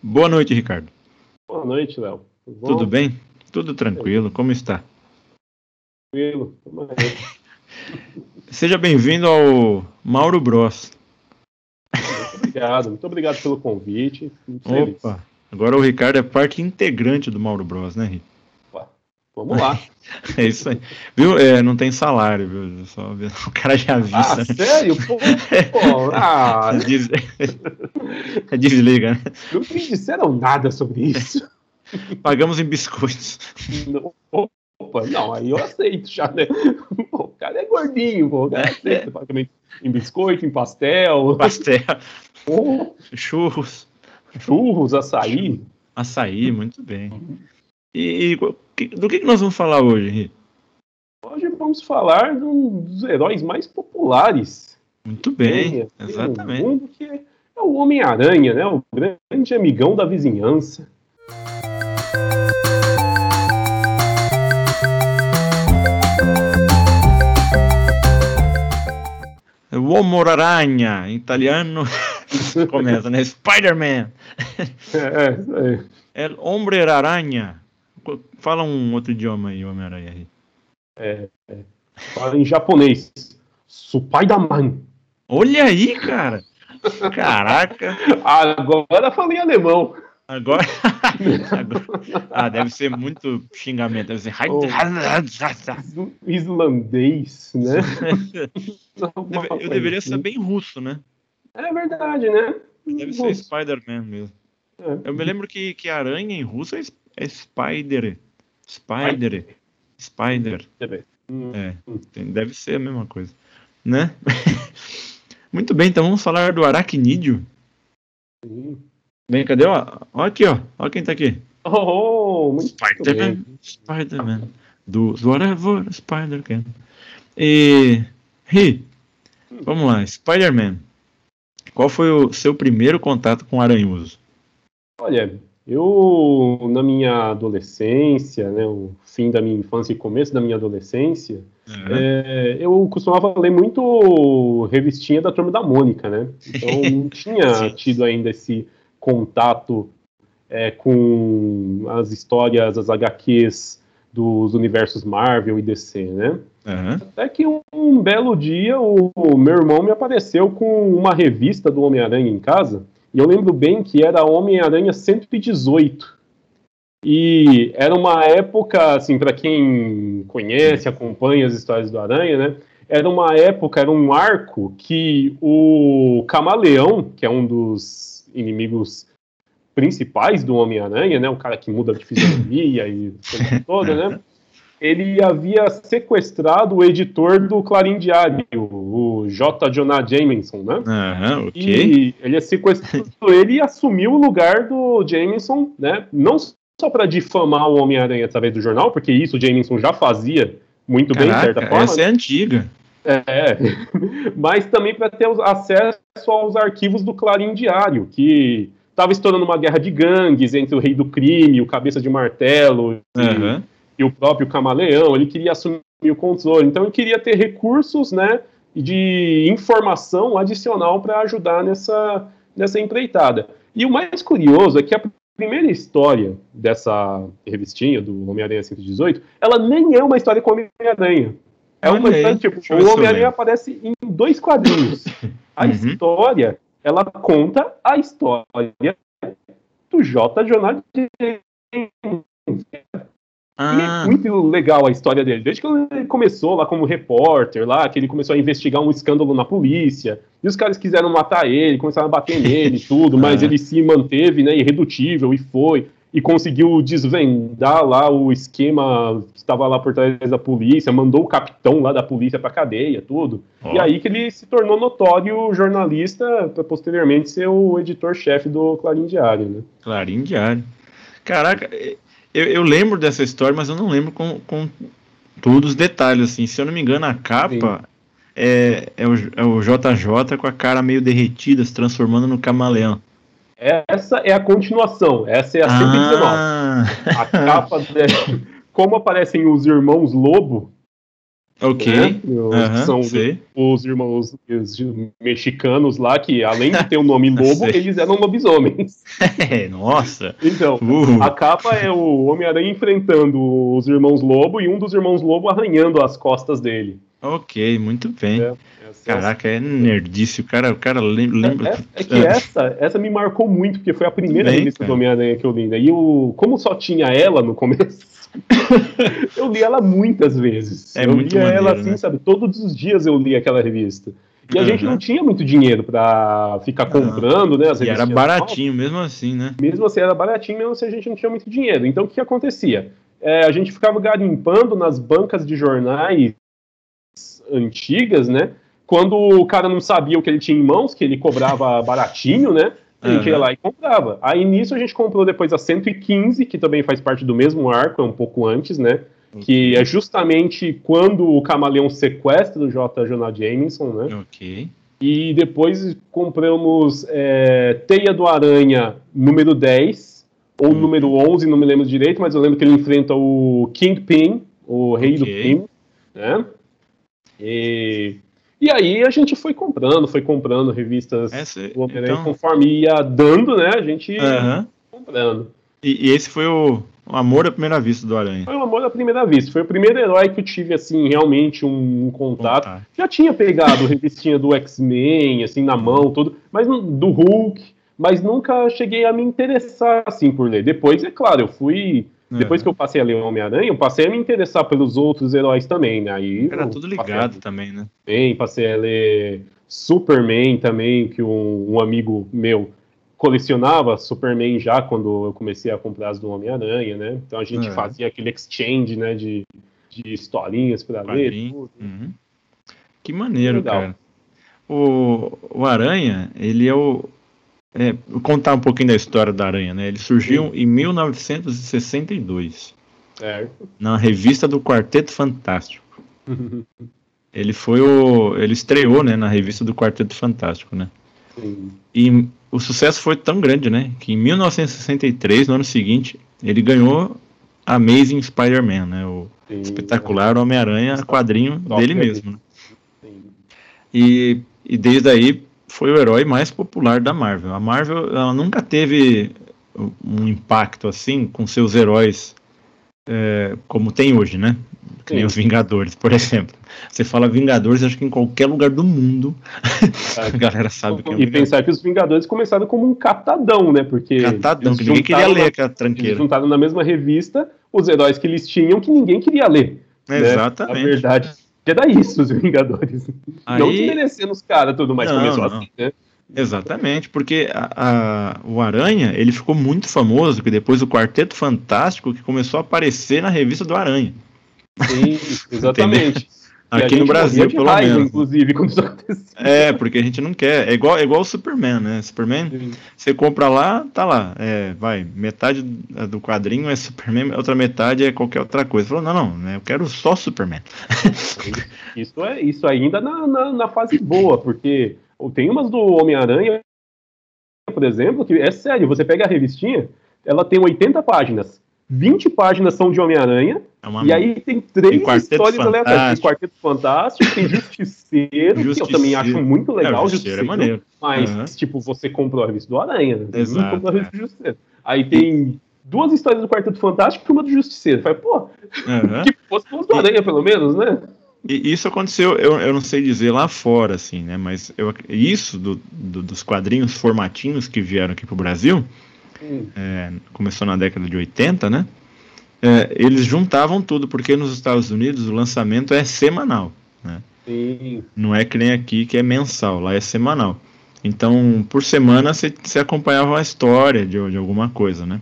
Boa noite, Ricardo. Boa noite, Léo. Tudo, Tudo bem? Tudo tranquilo. Como está? Tranquilo. Seja bem-vindo ao Mauro Bros. Muito obrigado, muito obrigado pelo convite. Opa, agora o Ricardo é parte integrante do Mauro Bros, né, Ricardo? Vamos lá. É isso aí. Viu? É, não tem salário, viu? Só, o cara já avisa. Ah, sério? Pô, pô, ah. Des... Desliga, né? Não me disseram nada sobre isso. Pagamos em biscoitos. Não, opa, não, aí eu aceito já, né? Pô, o cara é gordinho, pô, o cara aceita pagamento em biscoito, em pastel. Pastel. Oh. Churros. Churros, açaí. Açaí, muito bem. E, e do que, que nós vamos falar hoje, Henrique? Hoje vamos falar dos heróis mais populares. Muito bem, exatamente. mundo que é o Homem-Aranha, né? O grande amigão da vizinhança. O Homem-Aranha, em italiano, começa, né? Spider-Man. É, é, é. El Homem-Aranha. Fala um outro idioma aí, Homem-Aranha. aí. É, é, fala em japonês. Supaidaman. Olha aí, cara. Caraca. Agora falei em alemão. Agora, agora, Ah, deve ser muito xingamento. Deve ser. Oh, islandês, né? eu deveria saber em russo, né? É verdade, né? Deve ser Spider-Man mesmo. É. Eu me lembro que, que aranha em russo é é Spider. Spider. Spider. É, deve ser a mesma coisa. Né? Muito bem, então vamos falar do aracnídeo. Bem, cadê? Ó, ó aqui, ó. Ó quem tá aqui. Oh, Spider-Man. Spider-Man. Do, Whatever Spider-Man. E. Ri. Vamos lá, Spider-Man. Qual foi o seu primeiro contato com aranhoso? Olha, eu, na minha adolescência, né, o fim da minha infância e começo da minha adolescência, uhum. é, eu costumava ler muito revistinha da Turma da Mônica, né? Então não tinha tido ainda esse contato é, com as histórias, as HQs dos universos Marvel e DC, né? Uhum. Até que um, um belo dia o, o meu irmão me apareceu com uma revista do Homem-Aranha em casa, e eu lembro bem que era Homem-Aranha 118. E era uma época, assim, para quem conhece, acompanha as histórias do Aranha, né? Era uma época, era um arco que o Camaleão, que é um dos inimigos principais do Homem-Aranha, né? O cara que muda de fisionomia e toda, né? Ele havia sequestrado o editor do Clarim Diário, o J. Jonah Jameson, né? Uhum, ok. E ele sequestrou ele e assumiu o lugar do Jameson, né? Não só para difamar o Homem-Aranha através do jornal, porque isso o Jameson já fazia muito Caraca, bem, de certa forma. Essa é antiga. É, mas também para ter acesso aos arquivos do Clarim Diário, que estava estourando uma guerra de gangues entre o rei do crime, o cabeça de martelo. Uhum. E e o próprio camaleão, ele queria assumir o controle. Então ele queria ter recursos, né, de informação adicional para ajudar nessa, nessa empreitada. E o mais curioso é que a primeira história dessa revistinha do Homem-Aranha 118, ela nem é uma história com Homem-Aranha. É uma história, tipo, o Homem-Aranha aparece em dois quadrinhos. A uhum. história, ela conta a história do J. Jonah ah. E é ah. muito legal a história dele. Desde que ele começou lá como repórter, lá, que ele começou a investigar um escândalo na polícia, e os caras quiseram matar ele, começaram a bater nele e tudo, mas ah. ele se manteve, né, irredutível, e foi, e conseguiu desvendar lá o esquema que estava lá por trás da polícia, mandou o capitão lá da polícia pra cadeia, tudo. Oh. E aí que ele se tornou notório jornalista, para posteriormente ser o editor-chefe do Clarim Diário, né? Clarim Diário. Caraca, eu, eu, lembro dessa história, mas eu não lembro com, com todos os detalhes, assim. Se eu não me engano, a capa é, é, o, é o JJ com a cara meio derretida, se transformando no camaleão. Essa é a continuação, essa é a 119. Ah. A capa, de, como aparecem os irmãos Lobo, Ok. Né? Os, são os irmãos os mexicanos lá, que além de ter o nome lobo, eles eram lobisomens. É, nossa. Então, uh. a capa é o Homem-Aranha enfrentando os irmãos lobo e um dos irmãos lobo arranhando as costas dele. Ok, muito bem. É. Caraca, é nerdice, o cara, o cara lembra. É, é, é que essa, essa me marcou muito, porque foi a primeira bem, revista do Homem-Aranha que eu li. Né? E o, como só tinha ela no começo, eu li ela muitas vezes. É eu muito lia maneiro, ela assim, né? sabe? Todos os dias eu li aquela revista. E a uhum. gente não tinha muito dinheiro para ficar comprando, né? As e era baratinho mesmo assim, né? Mesmo assim, era baratinho, mesmo assim a gente não tinha muito dinheiro. Então o que, que acontecia? É, a gente ficava garimpando nas bancas de jornais antigas, né? Quando o cara não sabia o que ele tinha em mãos, que ele cobrava baratinho, né? A gente uhum. ia lá e comprava. Aí nisso a gente comprou depois a 115, que também faz parte do mesmo arco, é um pouco antes, né? Okay. Que é justamente quando o camaleão sequestra o J. Jonah Jameson, né? Ok. E depois compramos é, Teia do Aranha número 10, ou uhum. número 11, não me lembro direito, mas eu lembro que ele enfrenta o Kingpin, o rei okay. do crime, né? E e aí a gente foi comprando, foi comprando revistas Essa, do Homem-Aranha então... conforme ia dando, né? A gente uhum. comprando. E, e, esse foi o, o, amor à primeira vista do Aranha? Foi o amor à primeira vista. Foi o primeiro herói que eu tive, assim, realmente um, um contato. Já tinha pegado revistinha do X-Men, assim, na mão, tudo, mas do Hulk, mas nunca cheguei a me interessar, assim, por ler. Depois, é claro, eu fui depois que eu passei a ler Homem-Aranha, eu passei a me interessar pelos outros heróis também, né? Aí, Era tudo ligado também, né? Bem, passei a ler Superman também, que um, um, amigo meu colecionava Superman já quando eu comecei a comprar as do Homem-Aranha, né? Então a gente é. fazia aquele exchange, né, de, de historinhas para ler. Uhum. Que maneiro, cara. O, o Aranha, ele é o, é, vou contar um pouquinho da história da Aranha, né? Ele surgiu Sim. em 1962. Certo. Na revista do Quarteto Fantástico. ele foi o. Ele estreou, né, na revista do Quarteto Fantástico, né? Sim. E o sucesso foi tão grande, né? Que em 1963, no ano seguinte, ele ganhou Amazing Spider-Man, né? O Sim. espetacular Homem-Aranha quadrinho dele mesmo. Né? E, e desde aí foi o herói mais popular da Marvel. A Marvel ela nunca teve um impacto assim com seus heróis é, como tem hoje, né? Que nem os Vingadores, por exemplo. Você fala Vingadores, acho que em qualquer lugar do mundo a galera sabe que é um E pensar que os Vingadores começaram como um catadão, né? Porque catadão, que ninguém queria ler aquela tranqueira. Eles juntaram na mesma revista os heróis que eles tinham que ninguém queria ler. Né? Exatamente. A verdade era isso, os Vingadores. Aí... Não desmerecendo os caras tudo mais, não, começou não. assim, né? Exatamente, porque a, a, o Aranha ele ficou muito famoso que depois do Quarteto Fantástico que começou a aparecer na revista do Aranha. Sim, exatamente. Aqui no Brasil, pelo raiva, menos. Inclusive, quando isso. É, porque a gente não quer. É igual, é igual o Superman, né? Superman, Sim. você compra lá, tá lá. É, vai, metade do quadrinho é Superman, outra metade é qualquer outra coisa. Falou, não, não, né, eu quero só Superman. Isso, é, isso ainda na, na, na fase boa, porque tem umas do Homem-Aranha, por exemplo, que é sério, você pega a revistinha, ela tem 80 páginas. 20 páginas são de Homem-Aranha, é e aí tem três histórias aleatórias. Tem Quarteto Fantástico, tem Justiceiro, Justiceiro, que eu também acho muito legal. É, Justiceiro, é maneiro. Mas, uhum. tipo, você comprou a revista do Aranha, né? Exato, não comprou a revista do Justiceiro. Aí tem duas histórias do Quarteto Fantástico e uma do Justiceiro. Fala, pô, uhum. que fosse duas do Aranha, pelo menos, né? E isso aconteceu, eu, eu não sei dizer lá fora, assim, né? Mas eu, isso do, do, dos quadrinhos formatinhos que vieram aqui pro Brasil. É, começou na década de 80, né? É, eles juntavam tudo, porque nos Estados Unidos o lançamento é semanal, né? Sim. Não é que nem aqui que é mensal, lá é semanal. Então, por semana você, acompanhava a história de, de alguma coisa, né?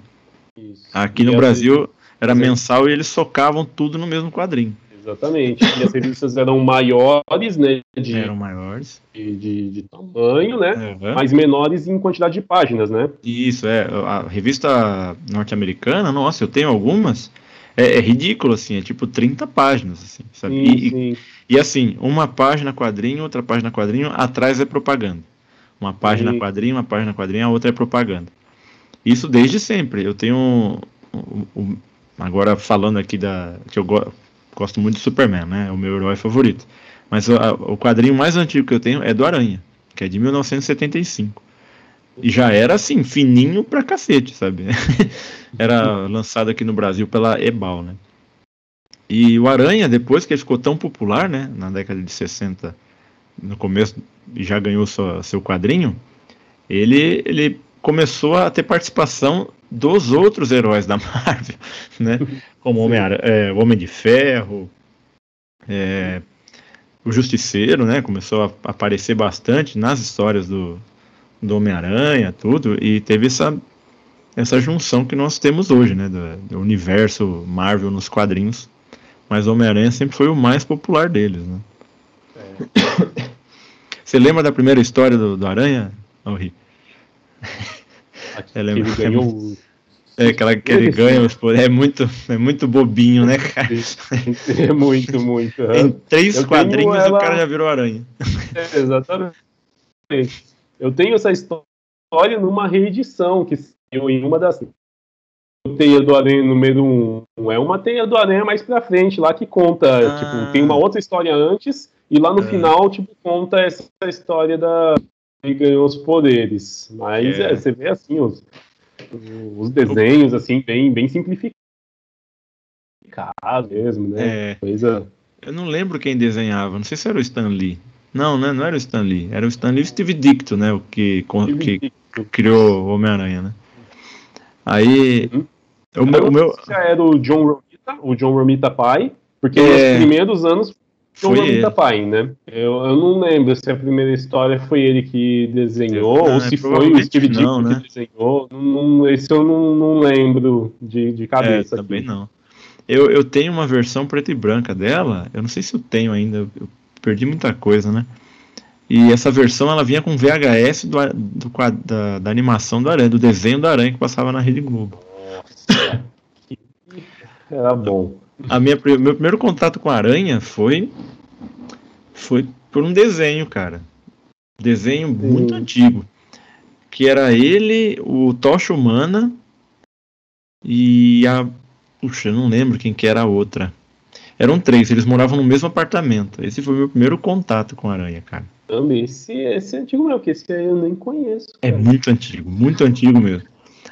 Isso. Aqui e no Brasil era mensal e eles socavam tudo no mesmo quadrinho. Exatamente. E as revistas eram maiores, né? De, eram maiores. De, de, de tamanho, né? Uhum. Mas menores em quantidade de páginas, né? Isso, é. A revista norte-americana, nossa, eu tenho algumas. É, é, ridículo, assim, é tipo 30 páginas, assim, sabe? Sim, e, sim. e, assim, uma página quadrinho, outra página quadrinho, atrás é propaganda. Uma página sim. quadrinho, uma página quadrinho, a outra é propaganda. Isso desde sempre. Eu tenho. Um, um, agora falando aqui da. que eu gosto muito do Superman, né? É o meu herói favorito. Mas o, o quadrinho mais antigo que eu tenho é do Aranha, que é de 1975. E já era assim, fininho pra cacete, sabe? era lançado aqui no Brasil pela Ebal, né? E o Aranha, depois que ele ficou tão popular, né? Na década de 60, no começo, já ganhou sua, seu quadrinho, ele, ele começou a ter participação dos outros heróis da Marvel, né? Como Homem, é, o Homem de Ferro, é, o Justiceiro, né? Começou a aparecer bastante nas histórias do, do Homem-Aranha, tudo, e teve essa, essa junção que nós temos hoje, né? Do, do universo Marvel nos quadrinhos. Mas o Homem-Aranha sempre foi o mais popular deles, né? É. Você lembra da primeira história do, do Aranha, Henri? É, ele ganhou é, aquela que ele ganha os poderes. É muito, é muito bobinho, né, cara? É muito, muito. Em três eu quadrinhos ela... o cara já virou aranha. É, exatamente. Eu tenho essa história numa reedição que saiu em uma das. Teia do Aranha número 1. Um. É uma teia do Aranha mais pra frente, lá que conta. Ah. Tipo, tem uma outra história antes, e lá no é. final, tipo, conta essa história da. Ele ganhou os poderes. Mas é. É, você vê assim, os, os desenhos, assim, bem, bem simplificados mesmo, né? É. Coisa. Eu não lembro quem desenhava, não sei se era o Stan Lee. Não, né? Não era o Stan Lee. Era o Stan Lee e o Steve Dicto, né? O que, que criou o Homem-Aranha, né? Aí. Uhum. O, meu, o meu. era o John Romita, o John Romita pai, porque é... nos primeiros anos Foi Romita pai, né? Eu, eu não lembro se a primeira história foi ele que desenhou não, ou se foi o Steve Dicko né? que desenhou. Não, esse eu não, não lembro de, de cabeça. É, também aqui. não. Eu, eu tenho uma versão preta e branca dela, eu não sei se eu tenho ainda, eu perdi muita coisa, né? E essa versão ela vinha com VHS do, do, da, da animação do Aranha, do desenho da Aranha que passava na Rede Globo. Nossa, era bom. A minha, meu primeiro contato com a Aranha foi foi por um desenho, cara. Desenho muito antigo. Que era ele, o Tocha Humana e a. Puxa, eu não lembro quem que era a outra. Eram três, eles moravam no mesmo apartamento. Esse foi o meu primeiro contato com a aranha, cara. Esse, esse é antigo mesmo, porque esse aí eu nem conheço. É cara. É muito antigo, muito antigo mesmo.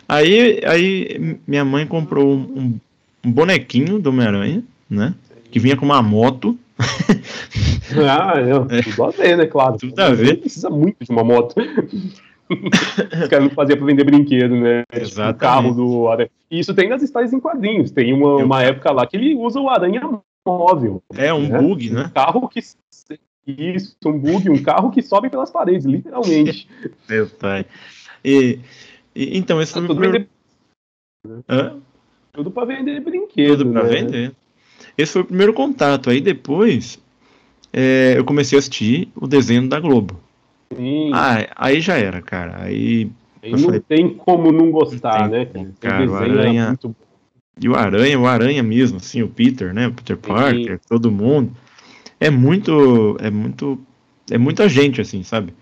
Aí, aí minha mãe comprou um, um bonequinho do Homem-Aranha, né? Que vinha com uma moto. ah, eu, é. tudo a ver, né? Claro. Tudo a ver. Precisa muito de uma moto. Os caras não faziam pra vender brinquedo, né? Exato. Tipo, o carro do Aranha. E isso tem nas histórias em quadrinhos. Tem uma, uma época lá que ele usa o Aranha móvel. É, um né? bug, né? Um carro que. Isso, um bug, um carro que sobe pelas paredes, literalmente. Meu pai. E, e então, esse foi o primeiro. Vender... Tudo para vender brinquedo. Tudo para né? vender. Esse foi o primeiro contato. Aí depois é, eu comecei a assistir o desenho da Globo. Sim. Ah, aí já era, cara. Aí. não falei, tem como não gostar, não né? Como, cara, o Aranha. Muito... E o Aranha, o Aranha mesmo, assim, o Peter, né? O Peter Parker, Sim. todo mundo. É muito. É muito. É muita gente, assim, sabe?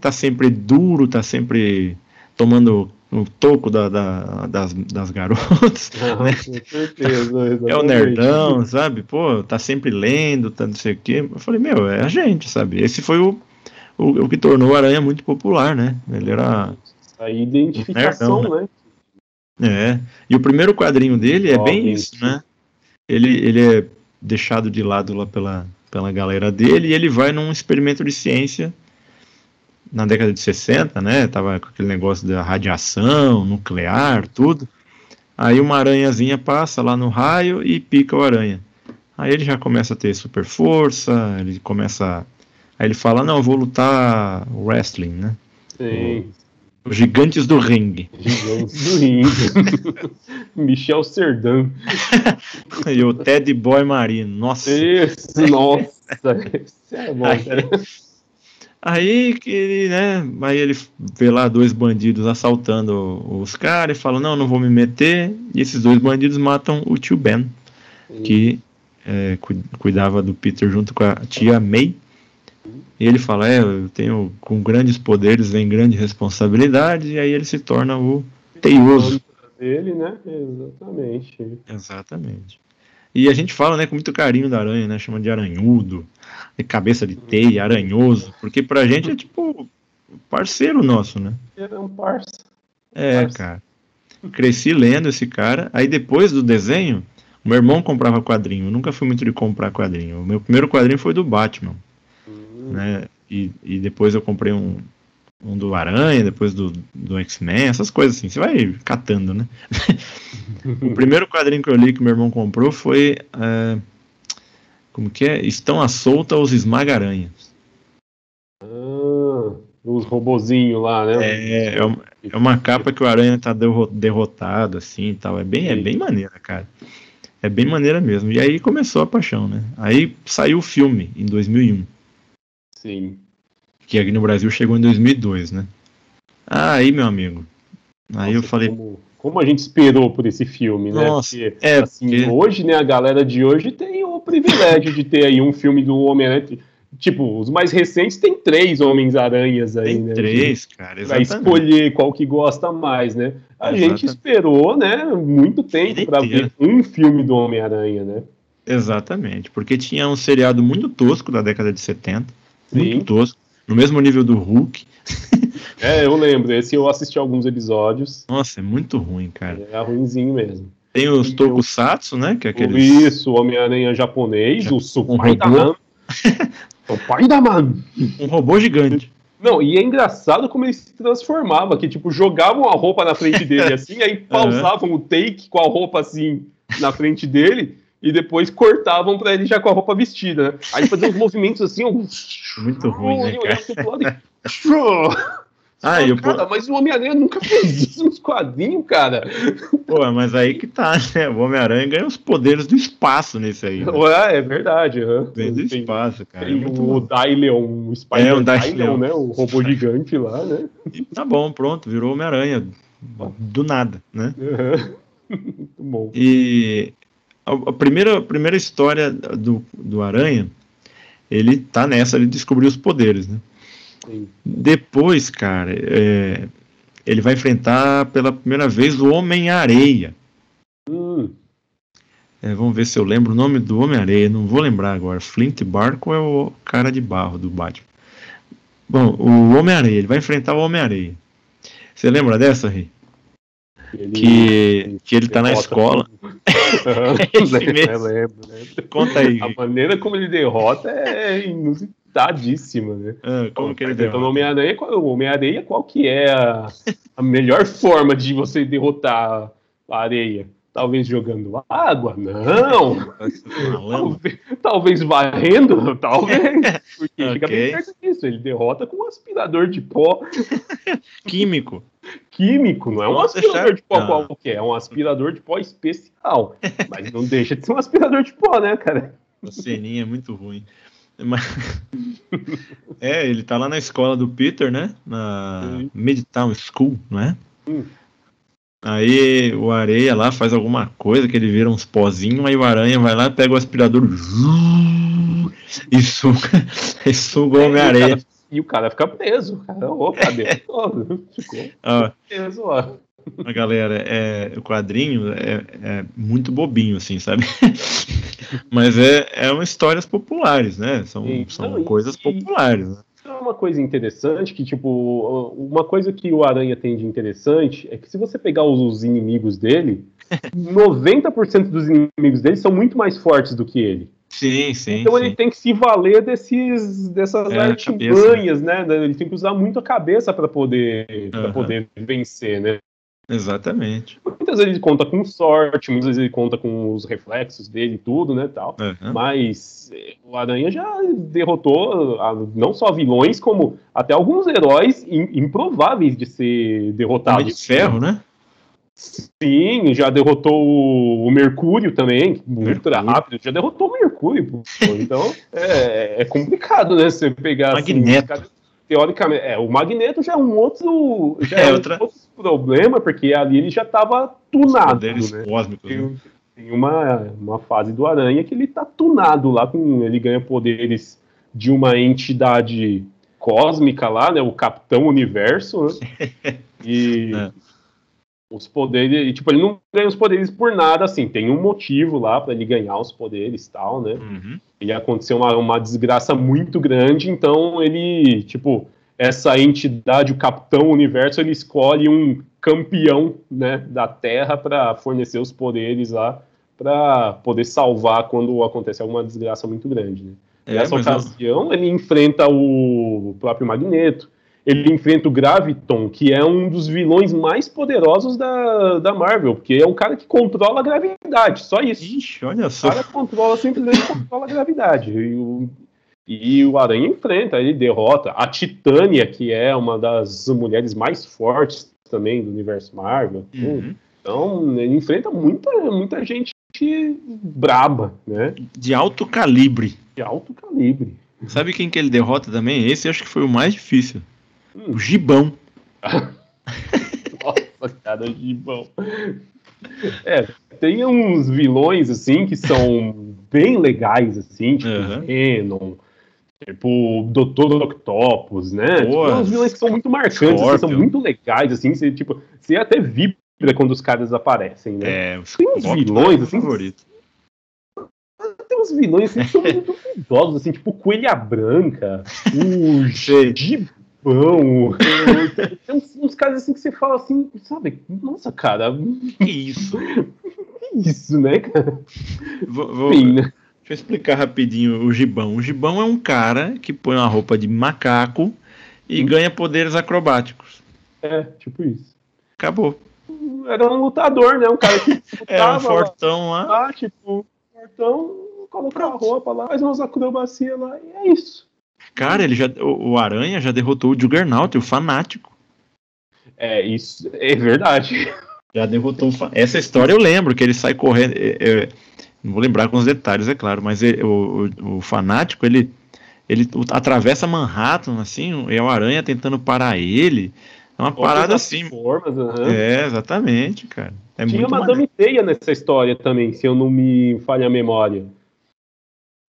Tá sempre duro, tá sempre tomando no toco da, da, das, das garotas. Ah, né? Com certeza. é o nerdão, sabe? Pô, tá sempre lendo, tá não sei o quê. Eu falei, meu, é a gente, sabe? Esse foi o, o, o que tornou o Aranha muito popular, né? Ele era. A identificação, nerdão, né? né? É. E o primeiro quadrinho dele é bem isso, né? Ele, ele é deixado de lado lá pela, pela galera dele e ele vai num experimento de ciência na década de 60, né? Tava com aquele negócio da radiação nuclear, tudo. Aí uma aranhazinha passa lá no raio e pica o aranha. Aí ele já começa a ter super força, ele começa. Aí ele fala, não, eu vou lutar wrestling, né? Sim. Os gigantes do ringue. Gigantes do ringue. Michel Serdan. e o Ted Boy Marino. Nossa. Isso, nossa. Isso é bom, aí, Aí que ele, né? Aí ele vê lá dois bandidos assaltando os caras e fala, não, não vou me meter. E esses dois bandidos matam o tio Ben, que é, cuidava do Peter junto com a tia May. E ele fala, é, eu tenho com grandes poderes vem grande responsabilidade, e aí ele se torna o teioso. Ele, né? Exatamente. Exatamente. E a gente fala, né, com muito carinho da aranha, né? Chama de aranhudo, de cabeça de teia, aranhoso, porque pra gente é tipo parceiro nosso, né? É um parça. É, parça. cara. Cresci lendo esse cara. Aí depois do desenho, meu irmão comprava quadrinho. Eu nunca fui muito de comprar quadrinho. O meu primeiro quadrinho foi do Batman. Hum. Né? E, e depois eu comprei um, um do Aranha, depois do, do X-Men, essas coisas assim. Você vai catando, né? o primeiro quadrinho que eu li que meu irmão comprou foi. É, como que é? Estão à solta os esmagaranhas. Ah, os robozinhos lá, né? É, é uma, é uma capa que o Aranha tá derrotado, assim e tal. É bem, é bem maneira, cara. É bem maneira mesmo. E aí começou a paixão, né? Aí saiu o filme em 2001. Sim que aqui no Brasil chegou em 2002, né? Aí, meu amigo. Aí Nossa, eu falei. Como, como, a gente esperou por esse filme, né? Nossa, porque, é, assim, porque... hoje, né, a galera de hoje tem o privilégio de ter aí um filme do Homem-Aranha. Tipo, os mais recentes tem três Homens-Aranhas aí, tem né? Três, cara, exatamente. Pra escolher qual que gosta mais, né? A exatamente. gente esperou, né, muito tempo para ver um filme do Homem-Aranha, né? Exatamente, porque tinha um seriado muito tosco da década de 70, Sim. muito tosco no mesmo nível do Hulk. é, eu lembro. Esse eu assisti alguns episódios. Nossa, é muito ruim, cara. É ruimzinho mesmo. Tem os Tokusatsu, né? Que é aqueles... Isso, o Homem-Aranha japonês, o Spider-Man. o Spider-Man. Um robô gigante. Não, e é engraçado como ele se transformava, que tipo, jogavam a roupa na frente dele assim, aí pausavam uhum. o take com a roupa assim na frente dele, e depois cortavam para ele já com a roupa vestida, né? Aí fazia uns movimentos assim, um... muito ruim, né, cara? Ah, eu, cara, mas o Homem-Aranha nunca fez isso nos quadrinhos, cara. Pô, mas aí que tá, né? O Homem-Aranha ganha os poderes do espaço nesse aí. Né? Ué, é verdade. Uhum. Vem do espaço, cara. Tem é o Dylion, o Spider é, o Dylion, né? O robô gigante lá, né? E tá bom, pronto, virou Homem-Aranha. Do nada, né? Uhum. Muito bom. E a, primeira, a primeira história do, do Aranha, ele tá nessa, ele descobriu os poderes, né? Sim. Depois, cara, é, ele vai enfrentar pela primeira vez o Homem-Areia. Hum. É, vamos ver se eu lembro o nome do Homem-Areia, não vou lembrar agora. Flint Barco é o cara de barro do Batman. Bom, o Homem-Areia, ele vai enfrentar o Homem-Areia. Você lembra dessa, Rei? Ele, que, que ele tá na escola. é lembro, lembro. Conta aí. A maneira como ele derrota é inusitadíssima, né? Ah, como que ele derrota? O Homem-Aranha, o Homem-Areia, qual que é a, a melhor forma de você derrotar a areia? Talvez jogando água? Não! talvez, talvez varrendo? Talvez. Porque okay. chega bem perto disso. Ele derrota com um aspirador de pó. Químico. Químico, não é um aspirador de pó qualquer, é um aspirador de pó especial. Mas não deixa de ser um aspirador de pó, né, cara? A ceninha é muito ruim. Mas... é, ele tá lá na escola do Peter, né? Na Midtown School, não é? Hum. Aí o areia lá faz alguma coisa que ele vira uns pozinhos, aí o aranha vai lá, pega o aspirador e suga, e suga o Homem-Areia. E o cara fica preso. Cara, opa, ficou ah, preso ó. A galera, é, o quadrinho é, é, muito bobinho, assim, sabe? Mas é, é uma histórias populares, né? São, são Não, coisas e, populares. Né? É uma coisa interessante que, tipo, uma coisa que o Aranha tem de interessante é que se você pegar os inimigos dele, 90% dos inimigos dele são muito mais fortes do que ele. Sim, sim. Então sim. ele tem que se valer desses, dessas é, artimanhas, né? Ele tem que usar muito a cabeça para poder, uhum. poder vencer, né? Exatamente. Muitas vezes ele conta com sorte, muitas vezes ele conta com os reflexos dele e tudo, né, tal. Uhum. Mas eh, o Aranha já derrotou ah, não só vilões, como até alguns heróis improváveis de ser derrotados. Homem de ferro, né? Sim, já derrotou o Mercúrio também, ultra rápido, já derrotou o Mercúrio. Então é, é, complicado, né? Você pegar. Assim, Magneto. Assim, teoricamente, é, o Magneto já é um outro, já é, é outra... outro problema, porque ali ele já estava tunado. Os né? cósmicos. Tem, né? tem, uma, uma fase do Aranha que ele tá tunado lá, com, ele ganha poderes de uma entidade cósmica lá, né? O Capitão Universo, né? E. É. os poderes, e, tipo, ele não ganha os poderes por nada, assim, tem um motivo lá para ele ganhar os poderes tal, né? Uhum. Ele aconteceu uma, uma desgraça muito grande, então ele, tipo, essa entidade, o Capitão Universo, ele escolhe um campeão, né, da Terra para fornecer os poderes lá para poder salvar quando acontece alguma desgraça muito grande, né? É, Nessa ocasião, não... ele enfrenta o próprio Magneto, ele enfrenta o Graviton, que é um dos vilões mais poderosos da, da Marvel, porque é um cara que controla a gravidade, só isso. Ixi, olha só. O cara controla, simplesmente controla a gravidade. E o, e o Aranha enfrenta, ele derrota a Titânia, que é uma das mulheres mais fortes também do universo Marvel. Uhum. Então, ele enfrenta muita, muita gente braba, né? De alto calibre. De alto calibre. Sabe quem que ele derrota também? Esse acho que foi o mais difícil. O Gibão. Nossa, cara, Gibão. É, tem uns vilões, assim, que são bem legais, assim, tipo uhum. Venom, tipo Doutor Octopus, né? Tipo, uns vilões que são muito marcantes, assim, são muito legais, assim, você, tipo, você até vibra quando os caras aparecem, né? É, tem uns vilões, assim, favorito. Tem uns vilões assim, que são muito idosos, assim, tipo Coelha Branca, o Gibão, tem uns, uns, caras assim que você fala assim, sabe? Nossa, cara. Que isso? que isso, né, cara? Vou, vou, né? Deixa eu explicar rapidinho o gibão. O gibão é um cara que põe uma roupa de macaco e hum. ganha poderes acrobáticos. É, tipo isso. Acabou. Era um lutador, né? Um cara que é um fortão lá. lá. tipo, fortão, colocar a roupa lá, faz umas acrobacias lá, e é isso. Cara, ele já, o, o Aranha já derrotou o Juggernaut, o fanático. É, isso é verdade. Já derrotou o fanático. Essa história eu lembro, que ele sai correndo. É, é, não vou lembrar com os detalhes, é claro, mas ele, o, o, o, fanático, ele, ele atravessa Manhattan, assim, e é o Aranha tentando parar ele. É uma parada assim. Formas, uhum. É, exatamente, cara. É Tinha uma Madame Teia nessa história também, se eu não me falha a memória.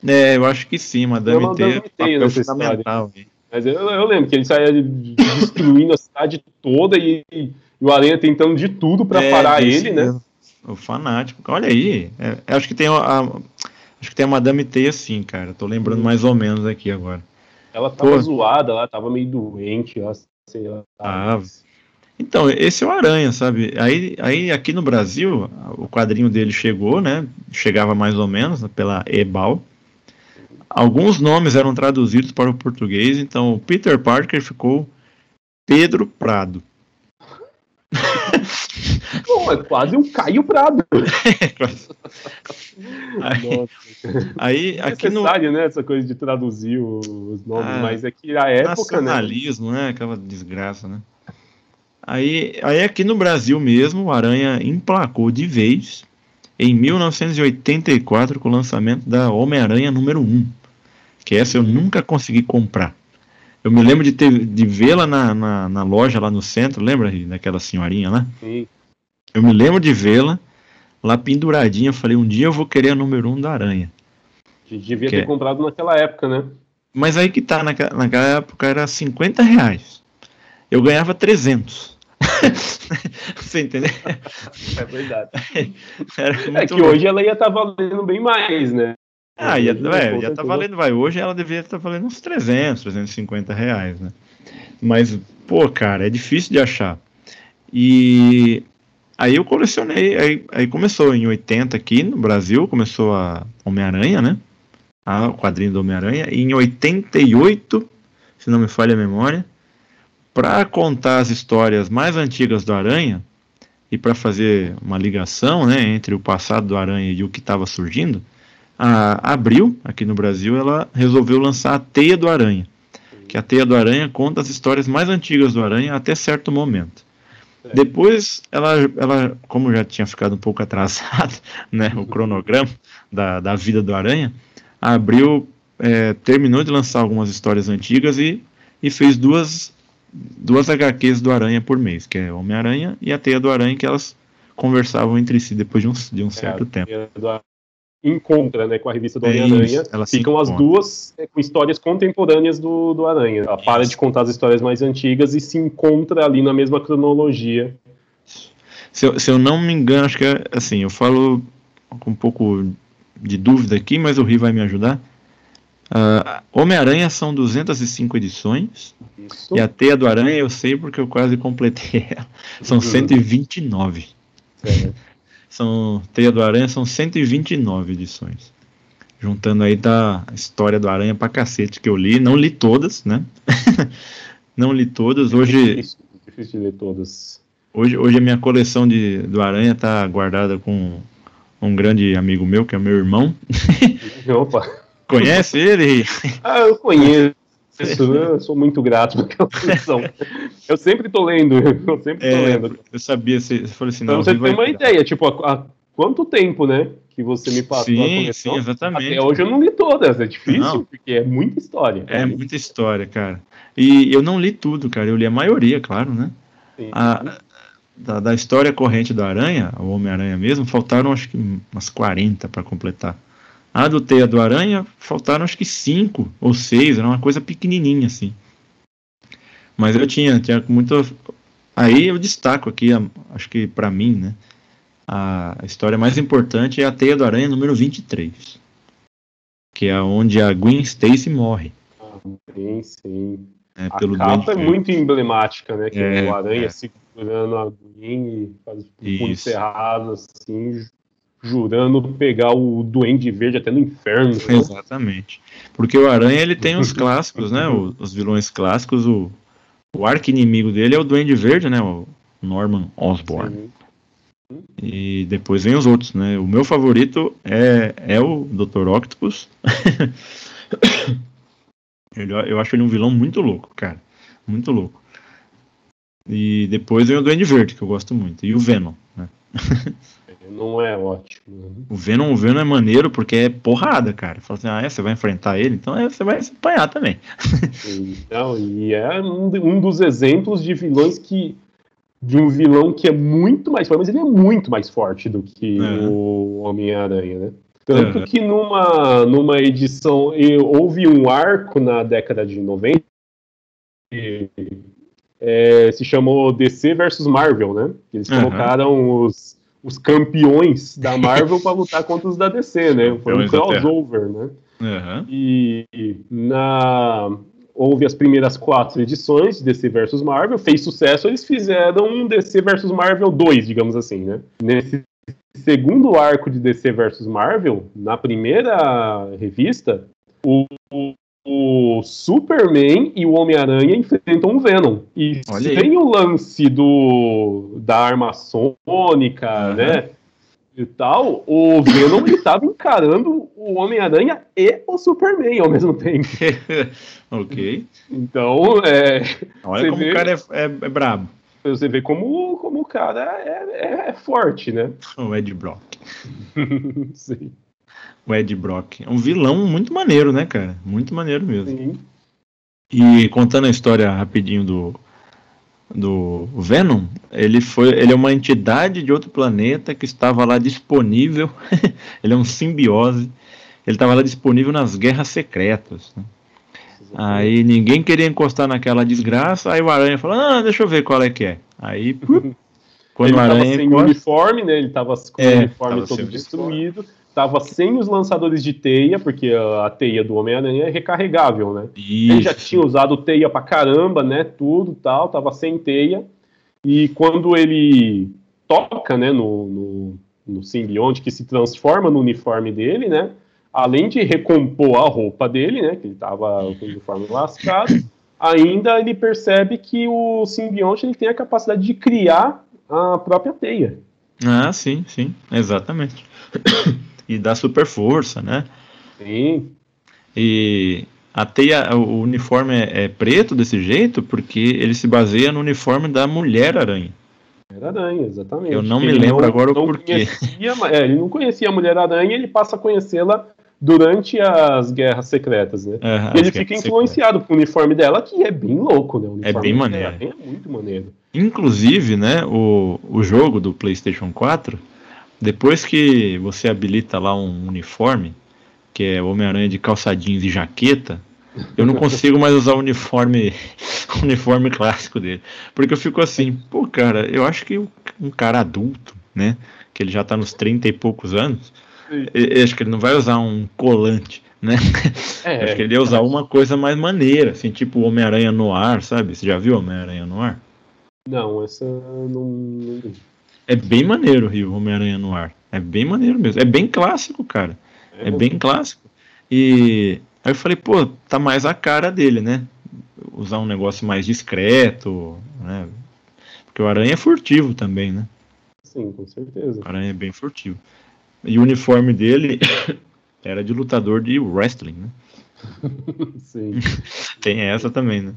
É, eu acho que sim, Madame, fundamental. História. Mas eu, eu, lembro que ele saía destruindo a cidade toda e, e, o Aranha tentando de tudo para é, parar ele, né? O fanático. Olha aí, é, acho que tem a, a, acho que tem a Madame Teia sim, cara. Tô lembrando hum. mais ou menos aqui agora. Ela tava Pô. zoada, ela tava meio doente, ela sei lá. Ah, então, esse é o Aranha, sabe? Aí, aí aqui no Brasil, o quadrinho dele chegou, né? Chegava mais ou menos pela Ebal. Alguns nomes eram traduzidos para o português, então o Peter Parker ficou Pedro Prado. Bom, é quase um Caio Prado. aí, aí aqui no né, essa coisa de traduzir os nomes, ah, mas é que a época, né? nacionalismo, né? né? Aquela desgraça, né? Aí, aí aqui no Brasil mesmo, o Aranha emplacou de vez em 1984 com o lançamento da Homem-Aranha número 1. Que essa eu nunca consegui comprar. Eu me lembro de, ter, de vê-la na, na, na, loja lá no centro, lembra daquela senhorinha lá? Sim. Eu me lembro de vê-la lá penduradinha. Eu falei, um dia eu vou querer a número 1 da Aranha. Devia que ter é... comprado naquela época, né? Mas aí que tá, naquela, naquela época era 50 reais. Eu ganhava 300. Você entendeu? É verdade. é que bom. hoje ela ia estar tá valendo bem mais, né? Ah, ia, é, ia tá valendo, vai. Hoje ela deveria estar tá valendo uns 300, 350 reais, né? Mas, pô, cara, é difícil de achar. E aí eu colecionei, aí, aí começou em 80 aqui no Brasil, começou a Homem-Aranha, né? Ah, o quadrinho do Homem-Aranha. E em 88, se não me falha a memória, para contar as histórias mais antigas do Aranha e para fazer uma ligação né, entre o passado do Aranha e o que estava surgindo, a Abril, aqui no Brasil, ela resolveu lançar a Teia do Aranha, que a Teia do Aranha conta as histórias mais antigas do Aranha até certo momento. É. Depois, ela, ela, como já tinha ficado um pouco atrasado né, o cronograma da, da vida do Aranha, a Abril é, terminou de lançar algumas histórias antigas e, e fez duas duas HQs do Aranha por mês, que é Homem-Aranha e a Teia do Aranha, que elas conversavam entre si depois de um, de um é, certo é, tempo. Encontra, né, com a revista do é Homem-Aranha. Ficam as duas é, com histórias contemporâneas do, do Aranha. Ela para de contar as histórias mais antigas e se encontra ali na mesma cronologia. Se eu, se eu não me engano, acho que é assim, eu falo com um pouco de dúvida aqui, mas o Ri vai me ajudar. Uh, Homem-Aranha são 205 edições. Isso. E a Teia do Aranha eu sei porque eu quase completei ela. São uhum. 129. É. São, Teia do Aranha são 129 edições. Juntando aí da história do Aranha pra cacete que eu li. Não li todas, né? não li todas. Hoje. Difícil, difícil de ler todas. Hoje, hoje a minha coleção de, do Aranha tá guardada com um grande amigo meu, que é meu irmão. Opa! Conhece ele? ah, eu conheço. Eu sou muito grato pela coleção. Eu sempre tô lendo, eu sempre tô é, lendo. Eu sabia, você, falou assim, não. Então você tem uma ideia, tipo, há, quanto tempo, né, que você me passou sim, a coleção? Sim, exatamente. Até hoje eu não li todas, é difícil, não. porque é muita história. É muita história, cara. E eu não li tudo, cara, eu li a maioria, claro, né? Sim. A, da, da história corrente do Aranha, o Homem-Aranha mesmo, faltaram acho que umas 40 para completar. A do Teia do Aranha, faltaram acho que cinco ou seis, era uma coisa pequenininha assim. Mas eu tinha, tinha muito. Aí eu destaco aqui, acho que para mim, né? A história mais importante é a Teia do Aranha número 23. Que é onde a Gwen Stacy morre. Ah, sim, sim. É, a pelo capa é muito emblemática, né? Que é, o Aranha é. segurando a Gwen e faz o punho cerrado, assim, jurando pegar o Duende Verde até no inferno. Né? Exatamente. Porque o Aranha ele tem os clássicos, né? Os, vilões clássicos. O, o arco-inimigo dele é o Duende Verde, né? O Norman Osborn. Sim. E depois vem os outros, né? O meu favorito é, é o Dr. Octopus. ele, eu acho ele um vilão muito louco, cara. Muito louco. E depois vem o Duende Verde, que eu gosto muito. E o Venom, né? não é ótimo. Né? O Venom, o Venom é maneiro porque é porrada, cara. Fala assim, ah, é, você vai enfrentar ele, então é, você vai se apanhar também. Então, e é um, um, dos exemplos de vilões que. De um vilão que é muito mais forte, mas ele é muito mais forte do que é. o Homem-Aranha, né? Tanto que numa, numa edição. Houve um arco na década de 90 que é, se chamou DC versus Marvel, né? Eles colocaram os os campeões da Marvel para lutar contra os da DC, né? Foi um crossover, né? Uhum. E, na houve as primeiras quatro edições de DC versus Marvel, fez sucesso, eles fizeram um DC versus Marvel 2, digamos assim, né? Nesse segundo arco de DC versus Marvel, na primeira revista, o, o Superman e o Homem-Aranha enfrentam o Venom. E Olha aí. o lance do da arma sônica, uhum. né? E tal, o Venom estava encarando o Homem-Aranha e o Superman ao mesmo tempo. ok. Então, é. Olha como vê, o cara é, é, é brabo. Você vê como, como o cara é, é, é forte, né? O Ed Brock. Sim o Ed Brock. É um vilão muito maneiro, né, cara? Muito maneiro mesmo. Sim. E contando a história rapidinho do, do Venom, ele foi, ele é uma entidade de outro planeta que estava lá disponível. ele é um simbiose. Ele estava lá disponível nas guerras secretas. Né? Aí ninguém queria encostar naquela desgraça. Aí o Aranha falou: Ah, deixa eu ver qual é que é. Aí quando ele o Aranha sem encosta... uniforme, né? Ele estava com é, o uniforme todo destruído estava sem os lançadores de teia, porque a, teia do Homem-Aranha é recarregável, né? Isso. Ele já tinha usado teia pra caramba, né? Tudo tal, tava sem teia. E quando ele toca, né, no, no, no simbionte, que se transforma no uniforme dele, né? Além de recompor a roupa dele, né? Que ele tava com o uniforme lascado, ainda ele percebe que o simbionte ele tem a capacidade de criar a própria teia. Ah, sim, sim, exatamente e dá super força, né? Sim. E a teia, o uniforme é, é, preto desse jeito porque ele se baseia no uniforme da Mulher-Aranha. Mulher-Aranha, exatamente. Eu não me lembro não, agora o porquê. Conhecia, é, ele não conhecia a Mulher-Aranha ele passa a conhecê-la durante as guerras secretas, né? Uhum, e ele fica influenciado com o uniforme dela, que é bem louco, né? é bem maneiro. É muito maneiro. Inclusive, né, o, o jogo do PlayStation 4 depois que você habilita lá um uniforme, que é Homem-Aranha de calça jeans e jaqueta, Eu não consigo mais usar o uniforme, o uniforme clássico dele. Porque eu fico assim, pô, cara, eu acho que um cara adulto, né? Que ele já tá nos 30 e poucos anos, eu acho que ele não vai usar um colante, né? É, acho que ele ia usar uma coisa mais maneira, assim, tipo Homem-Aranha no ar, sabe? Você já viu Homem-Aranha no ar? Não, essa não. É bem maneiro, Rio, Homem-Aranha no ar. É bem maneiro mesmo. É bem clássico, cara. É, é bem clássico. E aí eu falei, pô, tá mais a cara dele, né? Usar um negócio mais discreto, né? Porque o Aranha é furtivo também, né? Sim, com certeza. O Aranha é bem furtivo. E o uniforme dele era de lutador de wrestling, né? Sim. Tem essa também, né?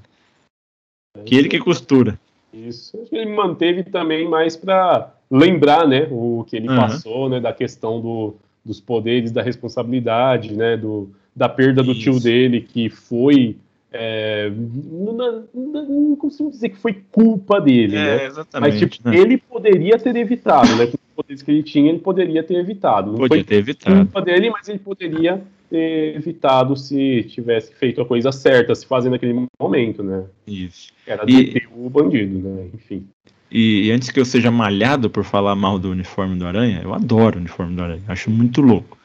É que ele que costura. Isso. Ele manteve também mais para lembrar, né, o que ele uhum. passou, né, da questão do, dos poderes, da responsabilidade, né, do, da perda do Isso. tio dele, que foi é, não, não, consigo dizer que foi culpa dele, é, né? Exatamente, Mas tipo, né? ele poderia ter evitado, né? Com os poderes que ele tinha, ele poderia ter evitado. Não Podia foi ter evitado. culpa dele, mas ele poderia ter evitado se tivesse feito a coisa certa, se fazendo naquele momento, né? Isso. Era deter e... o bandido, né? Enfim. E, e, antes que eu seja malhado por falar mal do uniforme do Aranha, eu adoro o uniforme do Aranha, acho muito louco.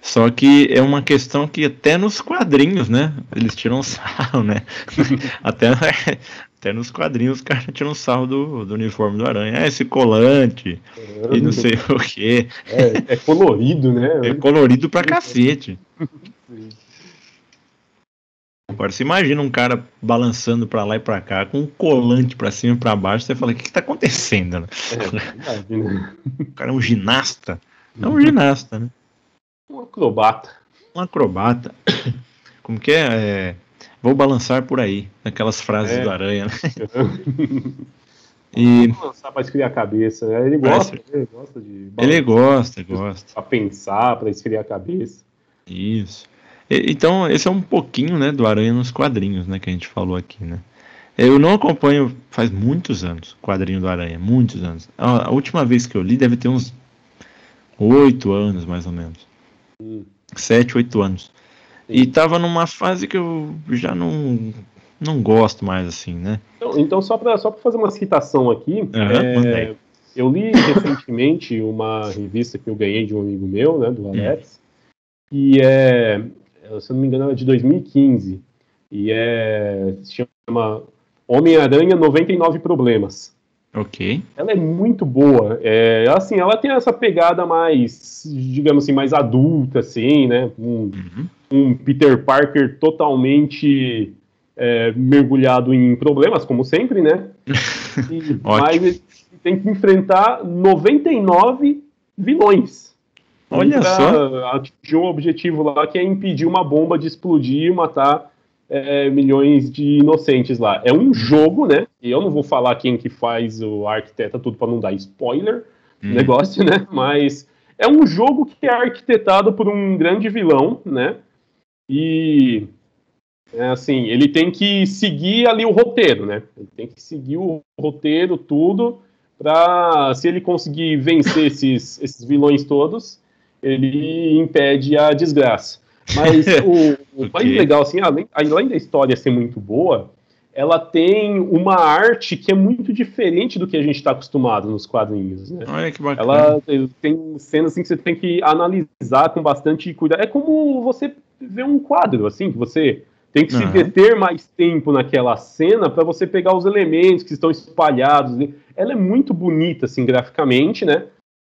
Só que é uma questão que até nos quadrinhos, né? Eles tiram sarro, né? até, até nos quadrinhos os caras tiram sarro do, do uniforme do Aranha. É esse colante e não sei o que. É, é, colorido, né? É colorido pra cacete. Agora você imagina um cara balançando pra lá e pra cá com um colante pra cima e pra baixo, você fala, o que, que tá acontecendo? Né? É, o cara é um ginasta. É um ginasta, né? Um acrobata. Um acrobata. Como que é? é vou balançar por aí. Aquelas frases é. do Aranha. Né? e... Vou balançar para esfriar a cabeça. Né? Ele gosta, Parece... ele gosta de. Ele gosta, gosta. Para pensar, para esfriar a cabeça. Isso. Então, esse é um pouquinho, né, do Aranha nos quadrinhos, né, que a gente falou aqui, né. Eu não acompanho faz muitos anos o quadrinho do Aranha, muitos anos. A, última vez que eu li deve ter uns oito anos, mais ou menos. Sete, oito anos. E tava numa fase que eu já não, não gosto mais, assim, né? Então, então só para só fazer uma citação aqui, uhum, é, eu li recentemente uma revista que eu ganhei de um amigo meu, né, do hum. Alex, e é, se eu não me engano, é de 2015, e é, se chama Homem-Aranha 99 Problemas. Ok. Ela é muito boa. É, assim, ela tem essa pegada mais, digamos assim, mais adulta, assim, né? Um, uhum. Um Peter Parker totalmente é, mergulhado em problemas, como sempre, né? E, mas ele tem que enfrentar 99 vilões. Olha só. Atingir um objetivo lá que é impedir uma bomba de explodir e matar é, milhões de inocentes lá. É um jogo, né? E eu não vou falar quem que faz o arquiteta tudo para não dar spoiler hum. negócio, né? Mas é um jogo que é arquitetado por um grande vilão, né? E é assim, ele tem que seguir ali o roteiro, né? Ele tem que seguir o roteiro tudo para se ele conseguir vencer esses, esses vilões todos, ele impede a desgraça. Mas o, o mais legal, assim, além, além da história ser muito boa, ela tem uma arte que é muito diferente do que a gente está acostumado nos quadrinhos. Né? Olha que bacana. Ela tem cenas assim, que você tem que analisar com bastante cuidado. É como você ver um quadro, assim, que você tem que uhum. se deter mais tempo naquela cena para você pegar os elementos que estão espalhados. Ela é muito bonita, assim, graficamente, né?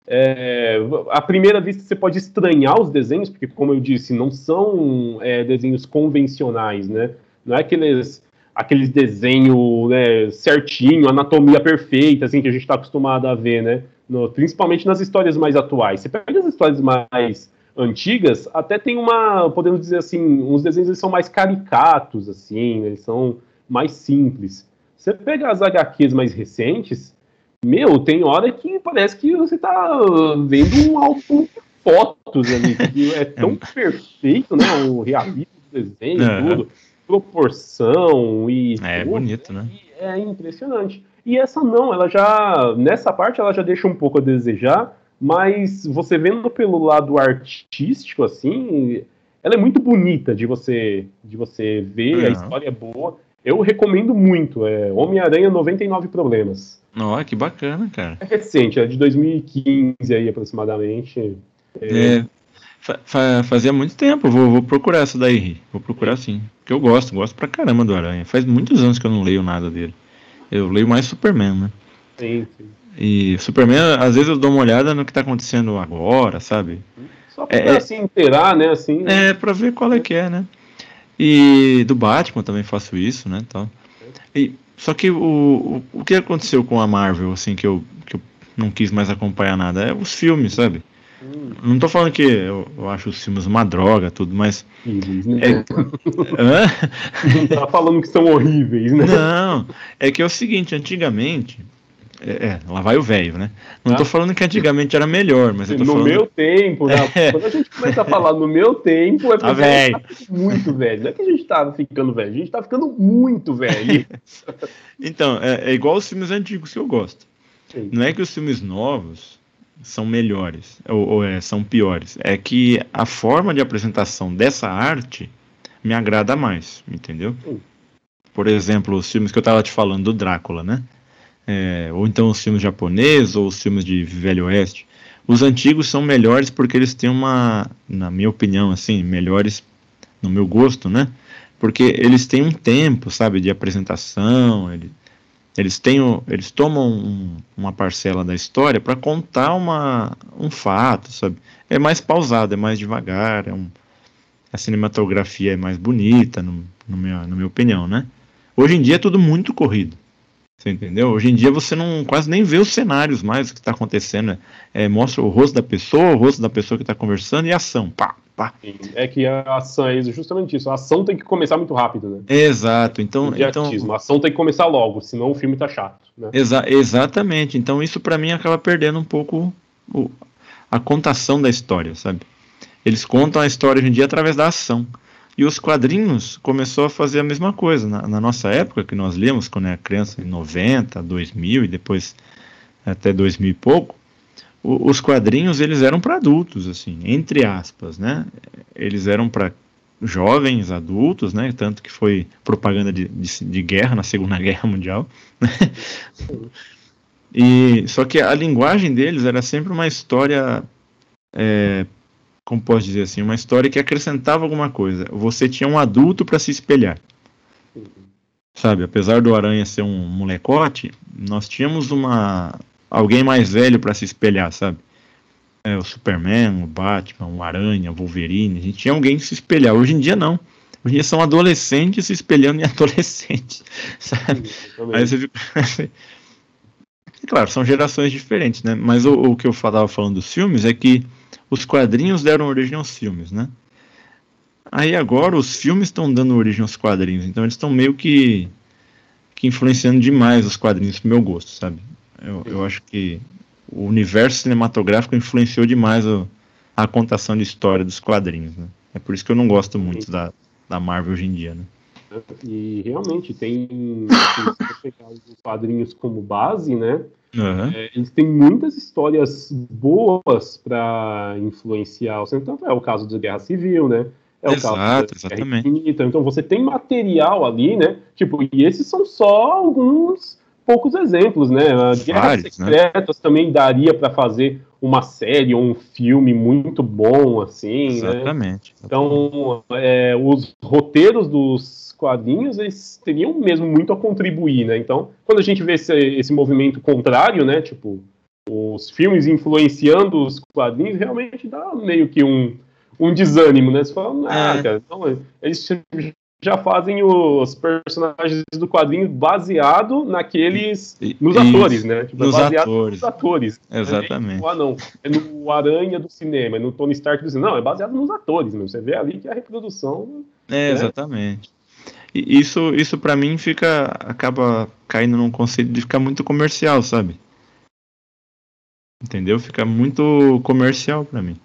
É, à primeira vista você pode estranhar os desenhos, porque, como eu disse, não são é, desenhos convencionais, né? Não é aqueles, aqueles desenhos né, certinho, anatomia perfeita, assim, que a gente está acostumado a ver, né? No, principalmente nas histórias mais atuais. Você pega as histórias mais antigas, até tem uma, podemos dizer assim, uns desenhos eles são mais caricatos, assim, eles são mais simples. Você pega as HQs mais recentes, meu, tem hora que parece que você tá vendo um álbum de fotos ali. é tão perfeito, né? O realismo do desenho, uhum. tudo. Proporção e. É, tudo, bonito, né? É impressionante. E essa não, ela já. Nessa parte ela já deixa um pouco a desejar, mas você vendo pelo lado artístico, assim, ela é muito bonita de você de você ver, a história é boa. Eu recomendo muito, é Homem-Aranha 99 Problemas. Ó, oh, que bacana, cara. É recente, é de 2015 aí aproximadamente. É, é fa fazia muito tempo, vou, vou procurar essa daí, vou procurar sim. Porque eu gosto, gosto pra caramba do Aranha. Faz muitos anos que eu não leio nada dele. Eu leio mais Superman, né? Sim, sim. E Superman, às vezes eu dou uma olhada no que tá acontecendo agora, sabe? Só pra é, se inteirar, né? Assim, né? É, pra ver qual é que é, né? E do Batman também faço isso, né? Tal. E, só que o, o, o que aconteceu com a Marvel, assim, que eu, que eu não quis mais acompanhar nada, é os filmes, sabe? Hum. Não tô falando que eu, eu, acho os filmes uma droga, tudo, mas. É... Não tá falando que são horríveis, né? Não, é que é o seguinte, antigamente é, é, lá vai o velho, né? Não ah. tô falando que antigamente era melhor, mas eu tô no falando... meu tempo, né? É. Quando a gente começa a falar no meu tempo, é tá porque a gente tá muito velho. Não é que a gente tá ficando velho, a gente tá ficando muito velho. então, é, é, igual os filmes antigos que eu gosto. Sim. Não é que os filmes novos são melhores ou, ou é, são piores. É que a forma de apresentação dessa arte me agrada mais, entendeu? Sim. Por exemplo, os filmes que eu tava te falando do Drácula, né? é, ou então os filmes japoneses, ou os filmes de Velho Oeste. Os antigos são melhores porque eles têm uma, na minha opinião, assim, melhores no meu gosto, né? Porque eles têm um tempo, sabe, de apresentação, eles, eles, têm, eles tomam um, uma parcela da história para contar uma, um fato, sabe? É mais pausado, é mais devagar, é um, a cinematografia é mais bonita, no, no meu, na minha opinião, né? Hoje em dia é tudo muito corrido. Você entendeu? Hoje em dia você não quase nem vê os cenários mais o que está acontecendo. Né? É, mostra o rosto da pessoa, o rosto da pessoa que está conversando e ação. Pá, pá. É que a ação é justamente isso. A ação tem que começar muito rápido, né? Exato. Então, então a ação tem que começar logo, senão o filme tá chato. Né? Exa exatamente. Então isso para mim acaba perdendo um pouco o, a contação da história, sabe? Eles contam a história hoje em dia através da ação. E os quadrinhos começou a fazer a mesma coisa. Na, na nossa época, que nós lemos quando era criança, em 90, 2000 e depois até 2000 e pouco, o, os quadrinhos eles eram para adultos, assim, entre aspas, né? Eles eram para jovens, adultos, né? Tanto que foi propaganda de, de, de guerra na Segunda Guerra Mundial. Né? e só que a linguagem deles era sempre uma história é, como posso dizer assim, uma história que acrescentava alguma coisa. Você tinha um adulto para se espelhar. Sabe, apesar do Aranha ser um molecote, nós tínhamos uma alguém mais velho para se espelhar, sabe? É, o Superman, o Batman, o Aranha, o Wolverine, a gente tinha alguém que se espelhar. Hoje em dia não. Hoje em dia são adolescentes se espelhando em adolescentes, sabe? Aí você fica... claro, são gerações diferentes, né? Mas o, o que eu estava falando dos filmes é que os quadrinhos deram origem aos filmes, né? Aí agora os filmes estão dando origem aos quadrinhos, então eles estão meio que, que influenciando demais os quadrinhos pro meu gosto, sabe? Eu, eu acho que o universo cinematográfico influenciou demais a, a contação de história dos quadrinhos, né? É por isso que eu não gosto muito da, da Marvel hoje em dia, né? E realmente tem, se você pegar os quadrinhos como base, né? Uhum. É, eles têm muitas histórias boas para influenciar o centro. É o caso da Guerra Civil, né? É o Exato, caso da exatamente. Infinita. Então você tem material ali, né? Tipo, e esses são só alguns poucos exemplos, né? A Guerra né? Secretas né? também daria para fazer uma série ou um filme muito bom, assim, exatamente, né? Exatamente. Então, é, os roteiros dos quadrinhos, eles teriam mesmo muito a contribuir, né? Então, quando a gente vê esse, esse movimento contrário, né? Tipo, os filmes influenciando os quadrinhos, realmente dá meio que um, um desânimo, né? Você fala, ah, é. cara, então, eles já fazem os personagens do quadrinho baseado naqueles nos Isso, atores, né? Tipo, é nos, atores. nos atores. Exatamente. Né? Ah, não, é no Aranha do cinema, é no Tony Stark do cinema. Não, é baseado nos atores, meu. Você vê ali que a reprodução. É, né? exatamente isso, isso para mim fica acaba caindo num conceito de ficar muito comercial, sabe? Entendeu? Fica muito comercial para mim.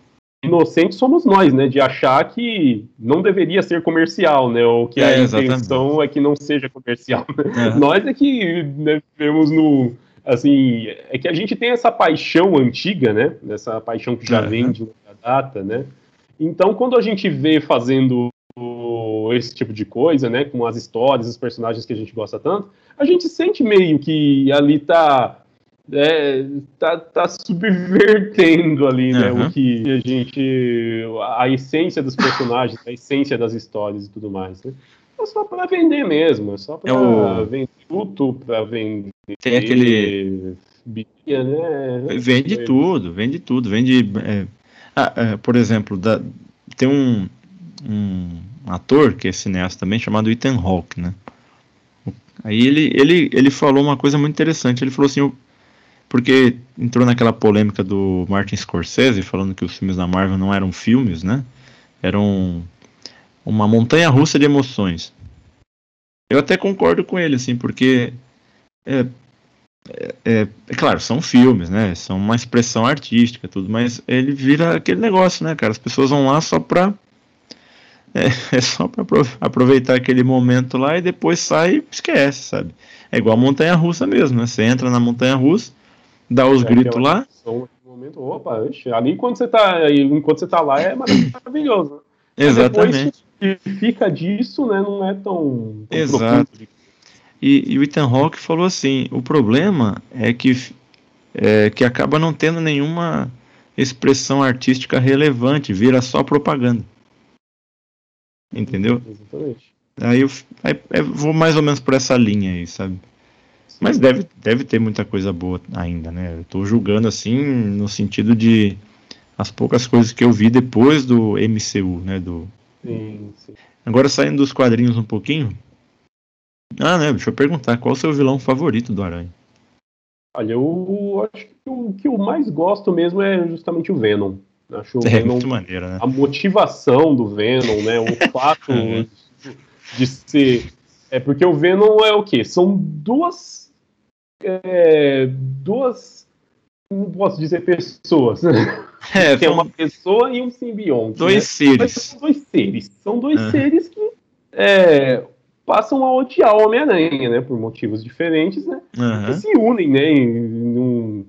Inocentes somos nós, né? De achar que não deveria ser comercial, né? Ou que é, a intenção é que não seja comercial. É. Nós é que né, vemos no. Assim, é que a gente tem essa paixão antiga, né? Essa paixão que já vem de longa data, né? Então, quando a gente vê fazendo esse tipo de coisa, né, com as histórias, os personagens que a gente gosta tanto, a gente sente meio que ali tá é, tá, tá subvertendo ali, né, uhum. o que a gente, a essência dos personagens, a essência das histórias e tudo mais, né? É só para vender mesmo, é só para é o... vender tudo, para vender. Tem aquele. Bia, né? Vende tudo, vende tudo, vende. É... Ah, é, por exemplo, da... tem um, um ator que é cineasta também chamado Ethan Hawke, né? Aí ele, ele, ele falou uma coisa muito interessante. Ele falou assim: porque entrou naquela polêmica do Martin Scorsese falando que os filmes da Marvel não eram filmes, né? Eram uma montanha russa de emoções. Eu até concordo com ele, assim, porque é, é, é, é, claro, são filmes, né? São uma expressão artística, tudo, mas ele vira aquele negócio, né, cara? As pessoas vão lá só pra. É, é só pra aproveitar aquele momento lá e depois sai e esquece, sabe? É igual a montanha russa mesmo, né? Você entra na montanha russa, dá os é, gritos lá. Momento, opa, ali enquanto você tá, enquanto você tá lá é maravilhoso. Exatamente. Depois que fica disso, né, não é tão, tão Exato. E, e, o Ethan Hawke falou assim: o problema é que, é que acaba não tendo nenhuma expressão artística relevante, vira só propaganda. Entendeu? Exatamente. Aí eu, aí eu vou mais ou menos por essa linha aí, sabe? Mas deve, deve ter muita coisa boa ainda, né? Eu tô julgando assim no sentido de as poucas coisas que eu vi depois do MCU, né? Do... Sim, sim. Agora saindo dos quadrinhos um pouquinho. Ah, né? Deixa eu perguntar, qual é o seu vilão favorito do Aranha? Olha, eu acho que o que eu mais gosto mesmo é justamente o Venom. Acho o é, Venom, muito maneiro, né? A motivação do Venom, né? O fato de ser. É porque o Venom é o quê? São duas é, duas, não posso dizer pessoas, né? É, é uma pessoa e um simbionte. Dois né? seres. São dois seres. São dois uhum. seres que é, passam a odiar o Homem-Aranha, né? Por motivos diferentes, né? Uhum. Que se unem, né? Em, num,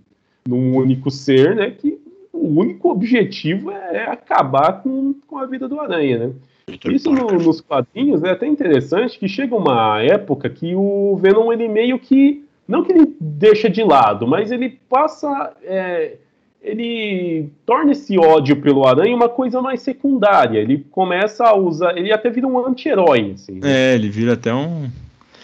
num único ser, né? Que o único objetivo é acabar com, com a vida do Aranha, né? Isso no, nos quadrinhos é até interessante que chega uma época que o Venom ele meio que não que ele deixa de lado, mas ele passa. É, ele torna esse ódio pelo Aranha uma coisa mais secundária. Ele começa a usar. Ele até vira um anti-herói. Assim, né? É, ele vira até um.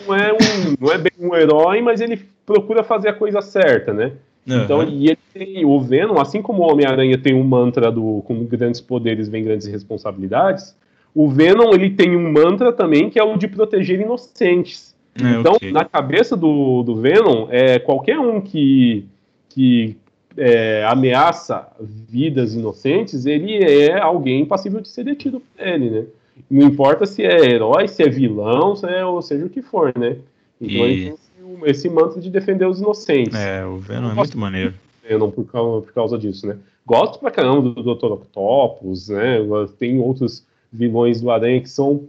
Não é, um, não é bem um herói, mas ele procura fazer a coisa certa, né? Uhum. Então, e ele tem o Venom, assim como o Homem-Aranha tem um mantra do com grandes poderes vem grandes responsabilidades, o Venom ele tem um mantra também que é o de proteger inocentes. É, então, okay. na cabeça do, do Venom, é, qualquer um que, que é, ameaça vidas inocentes, ele é alguém passível de ser detido por ele, né? Não importa se é herói, se é vilão, se é, ou seja o que for, né? Então e... ele tem esse manto de defender os inocentes. É, o Venom é muito maneiro. Venom por causa, por causa disso, né? Gosto pra caramba do Dr. Octopus, né? Tem outros vilões do Aranha que são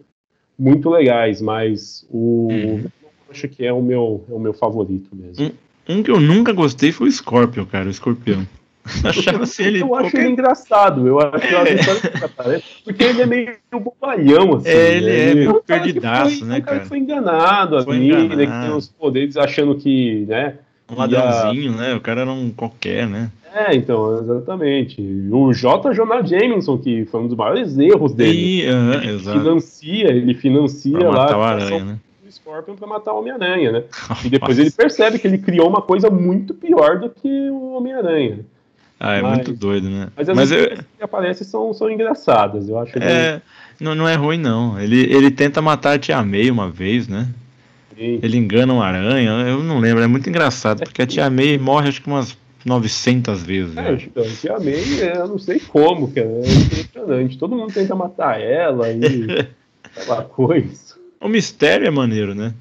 muito legais, mas o uhum acho que é o meu, é o meu favorito mesmo. Um, um que eu nunca gostei foi o Scorpion, cara, o Escorpião. Achava assim ele. Eu acho ele engraçado, eu acho que é. porque ele é meio bobalhão, assim. É, ele né? é meio perdidaço, né, cara? cara foi enganado foi ali, enganado. né? Que tem os poderes achando que, né? Um ladrãozinho, né? O cara era um qualquer, né? É, então, exatamente. O J. Jonah Jameson, que foi um dos maiores erros dele. E, uh, ele exato. financia, ele financia pra lá. O aranha, né? Scorpion para matar o Homem-Aranha, né? E depois ele percebe que ele criou uma coisa muito pior do que o Homem-Aranha. Ah, é mas, muito doido, né? Mas as mas eu... que aparecem são, são engraçadas, eu acho. É, não, não é ruim, não. Ele, ele tenta matar a Tia May uma vez, né? Sim. Ele engana um aranha, eu não lembro, é muito engraçado, porque a Tia May morre acho que umas 900 vezes. É, né? então, a Tia May, é, eu não sei como, cara, é impressionante. Todo mundo tenta matar ela e aquela coisa. O mistério é maneiro, né?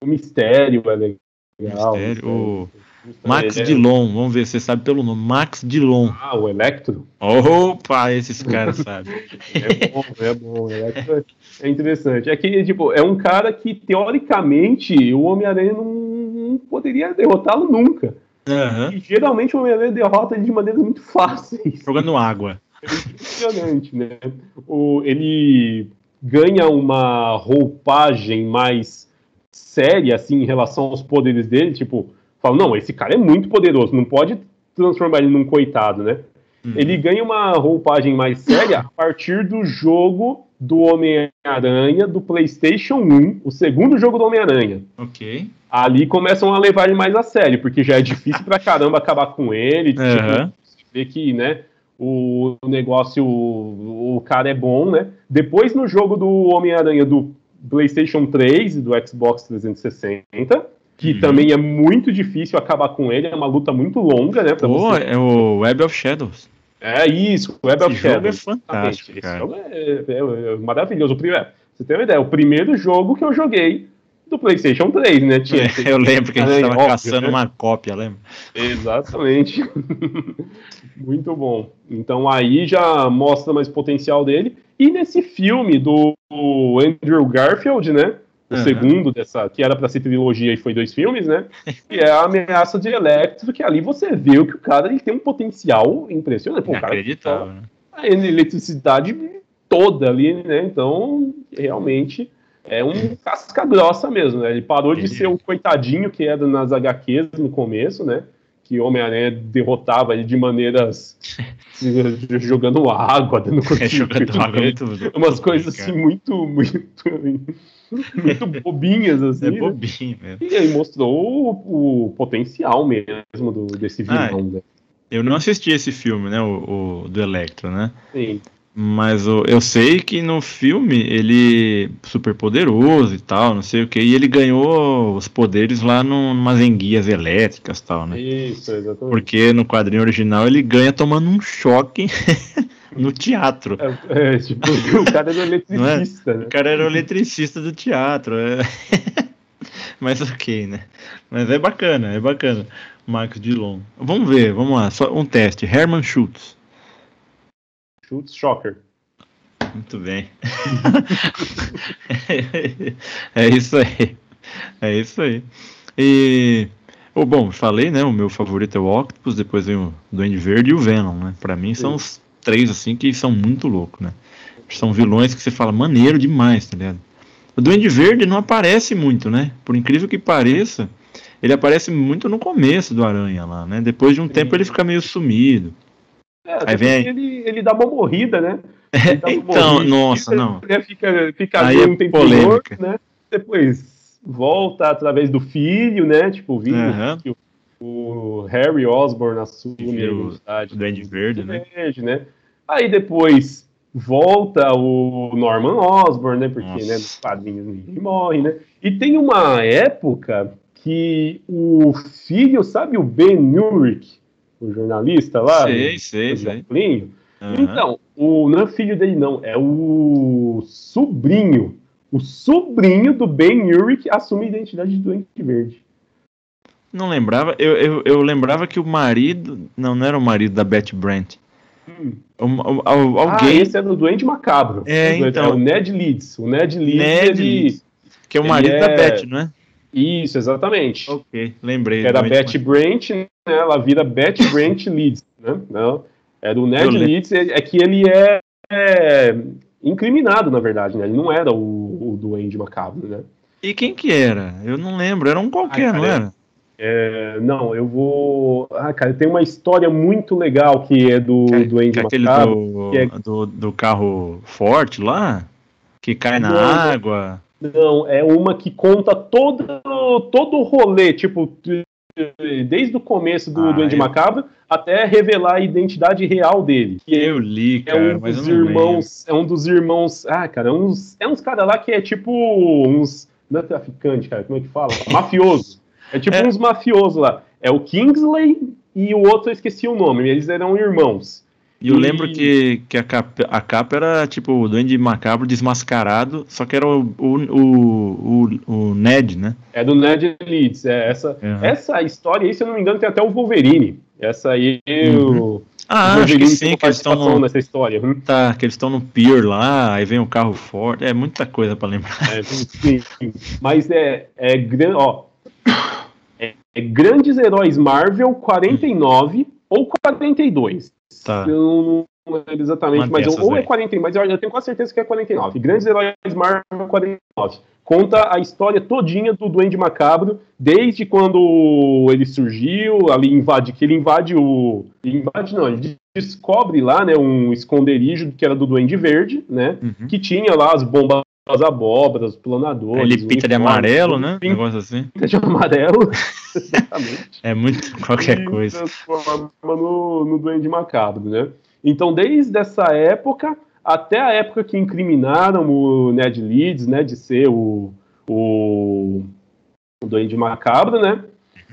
O mistério é legal. O mistério. O Max é... Dillon, vamos ver, você sabe pelo nome. Max Dillon. Ah, o Electro? Opa, esses caras sabem. é bom, é bom. Electro é interessante. É que, tipo, é um cara que, teoricamente, o Homem-Aranha não, não poderia derrotá-lo nunca. Uhum. E geralmente o Homem-Aranha derrota ele de maneiras muito fáceis. Jogando água. é impressionante, né? O, ele ganha uma roupagem mais séria, assim, em relação aos poderes dele, tipo, fala, não, esse cara é muito poderoso, não pode transformar ele num coitado, né? Uhum. Ele ganha uma roupagem mais séria a partir do jogo do Homem-Aranha do PlayStation 1, o segundo jogo do Homem-Aranha. Ok. Ali começam a levar ele mais a sério, porque já é difícil pra caramba acabar com ele. Uhum. Tipo, ver que, né, o negócio, o, o cara é bom, né? Depois no jogo do Homem-Aranha do PlayStation 3 e do Xbox 360, que uhum. também é muito difícil acabar com ele, é uma luta muito longa, né? Pra você... É o Web of Shadows. É isso, Web Esse of Shadows. Jogo é fantástico, Esse jogo é, é, é maravilhoso. O primeiro, você tem uma ideia, o primeiro jogo que eu joguei do PlayStation 3, né? Tinha, é, eu lembro que a gente estava caçando né? uma cópia, lembra? Exatamente. Muito bom. Então aí já mostra mais potencial dele. E nesse filme do Andrew Garfield, né? O uhum. segundo dessa, que era para ser trilogia e foi dois filmes, né? Que é a ameaça de Electro, que ali você vê que o cara ele tem um potencial impressionante. Pô, Inacreditável, né? A eletricidade toda ali, né? Então, realmente é um casca grossa mesmo, né? Ele parou de ser o coitadinho que era nas HQs no começo, né? Que Homem-Aranha derrotava ele de maneiras jogando água, dando é, jogando água, muito, umas coisas assim muito, muito, muito bobinhas assim. É né? bobinho mesmo. E aí mostrou o, o potencial mesmo do, desse vilão. Ah, né? Eu não assisti esse filme, né? O, o do Electro, né? Sim. Mas eu, eu sei que no filme ele super poderoso e tal, não sei o que, e ele ganhou os poderes lá no, numas enguias elétricas e tal, né? Isso, exatamente. Porque no quadrinho original ele ganha tomando um choque no teatro. É, é tipo, o cara era é? eletricista, é? né? O cara era o eletricista do teatro. É. Mas ok, né? Mas é bacana, é bacana. Marcos Dillon. Vamos ver, vamos lá, só um teste. Herman Schultz. Schultz Shocker. Muito bem. é isso aí. É isso aí. E. Oh, bom, falei, né? O meu favorito é o Octopus, depois vem o Duende Verde e o Venom, né? Pra mim são os três, assim, que são muito loucos, né? São vilões que você fala, maneiro demais, tá ligado? O Duende Verde não aparece muito, né? Por incrível que pareça, ele aparece muito no começo do Aranha lá, né? Depois de um Sim. tempo ele fica meio sumido. É, aí vem... ele, ele dá uma morrida, né? então, morrida, nossa, não. Fica, fica aí um é tempo polêmica. né? Depois volta através do filho, né? Tipo, o filho, o, Harry Osborn assume a identidade do Verde, né? Verde, né? Aí depois volta o Norman Osborn, né? Porque, Nossa. né, nos quadrinhos ninguém morre, né? E tem uma época que o filho, sabe o Ben Urich, o jornalista lá. Sei, sei, sei. Uhum. Então, o, não é filho dele, não, é o sobrinho. O sobrinho do Ben Urich assume a identidade de Doente Verde. Não lembrava, eu, eu, eu, lembrava que o marido. Não, não era o marido da Betty Brant. Hum. O, o, o, alguém... Ah, esse é do Doente Macabro. É, então... é o Ned Leeds. O Ned Leeds, Ned ele, Leeds. Que é o marido da é... Betty, não é? Isso, exatamente. Ok, lembrei. Que era Betty Brant, né? Ela vira Betty Brant Leeds, né? Não, é do Ned Leeds, é, é, que ele é, é, incriminado, na verdade, né? Ele não era o, o Duende Macabro, né? E quem que era? Eu não lembro, era um qualquer, não era? É, não, eu vou. Ah, cara, tem uma história muito legal que é do que, Duende que é Macabro. Do, que é... do, do carro forte lá? Que cai na água. Não, é uma que conta todo, todo o rolê, tipo, desde o começo do ah, Duende eu... Macabro até revelar a identidade real dele. eu li, cara, é um mas dos irmãos, é um dos irmãos, ah, cara, é uns, é uns cara lá que é tipo uns, não é traficante, cara, como é que fala? Mafioso. É tipo é. uns mafiosos lá. É o Kingsley e o outro eu esqueci o nome, eles eram irmãos. E eu lembro que, que a, capa, a capa era tipo o Duende Macabro desmascarado, só que era o, o, o, o, Ned, né? É do Ned Leeds. É, essa, uhum. essa história aí, se eu não me engano, tem até o Wolverine. Essa aí uhum. o. Ah, acho que sim, que eles estão no... nessa história. Hum? Tá, que eles estão no pier lá, aí vem um carro forte, é muita coisa para lembrar. É, sim, sim. Mas é, é, ó, é, é Grandes Heróis Marvel 49 ou 42. Tá. Eu lembro exatamente, mas ou é 49, mas eu, eu, tenho quase certeza que é 49. Grandes Heróis Marvel 49. Conta a história todinha do Duende Macabro, desde quando ele surgiu, ali invade, que ele invade o. Invade não, ele descobre lá, né, um esconderijo que era do Duende Verde, né? Uhum. Que tinha lá as bombas as abóboras, planadores. Ele pinta de amarelo, né? Pinta, negócio assim. Pinta de amarelo, exatamente. É muito qualquer e coisa. transforma no, no Duende Macabro, né? Então, desde essa época até a época que incriminaram o Ned Leeds, né, de ser o, o, o Duende Macabro, né?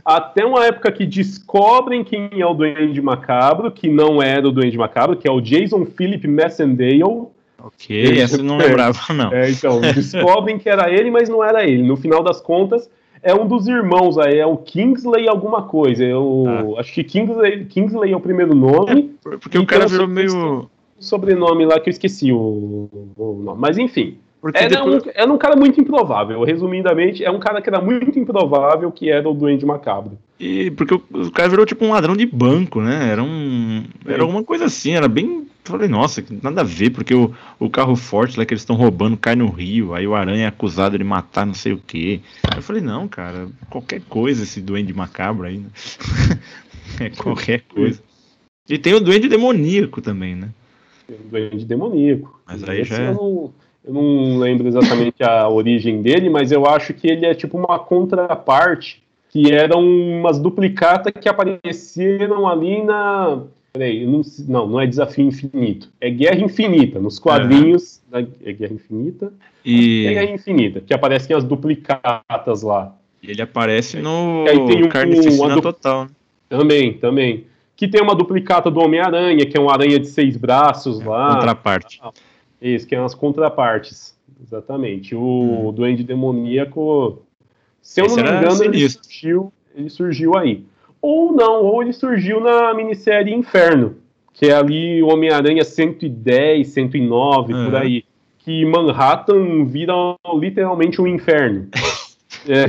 Até uma época que descobrem quem é o Duende Macabro, que não era o Duende Macabro, que é o Jason Philip Messendale, Ok, essa eu não lembrava, não. É, então, descobrem que era ele, mas não era ele. No final das contas, é um dos irmãos aí, é o Kingsley alguma coisa. É o, ah. Acho que Kingsley, Kingsley é o primeiro nome. É, porque o cara virou meio. Sobrenome lá que eu esqueci o, o nome. Mas enfim. Porque era, depois... um, era um cara muito improvável. Resumidamente, é um cara que era muito improvável que era o Duende Macabro. E porque o, o cara virou tipo um ladrão de banco, né? Era um. Era alguma coisa assim, era bem falei, nossa, nada a ver, porque o, o carro forte lá que eles estão roubando cai no rio, aí o aranha é acusado de matar não sei o que. Aí eu falei, não, cara, qualquer coisa esse duende macabro aí. Né? é qualquer coisa. E tem o duende demoníaco também, né? Tem o duende demoníaco. Mas aí já. É... Eu não, eu não lembro exatamente a origem dele, mas eu acho que ele é tipo uma contraparte que eram umas duplicatas que apareceram ali na Peraí, não, não, não é Desafio Infinito. É Guerra Infinita. Nos quadrinhos. É, da, é Guerra Infinita. E... É Guerra Infinita, que aparecem as duplicatas lá. E ele aparece no aí tem um, Carnificina Total. Né? Também, também. Que tem uma duplicata do Homem-Aranha, que é um aranha de seis braços é, lá. Contraparte. Ah, isso, que é umas contrapartes. Exatamente. O hum. Duende Demoníaco. Se eu Esse não me engano, ele surgiu, ele surgiu aí ou não, ou ele surgiu na minissérie Inferno, que é ali o Homem-Aranha 110, 109, uhum. por aí. Que Manhattan vira literalmente um inferno. é.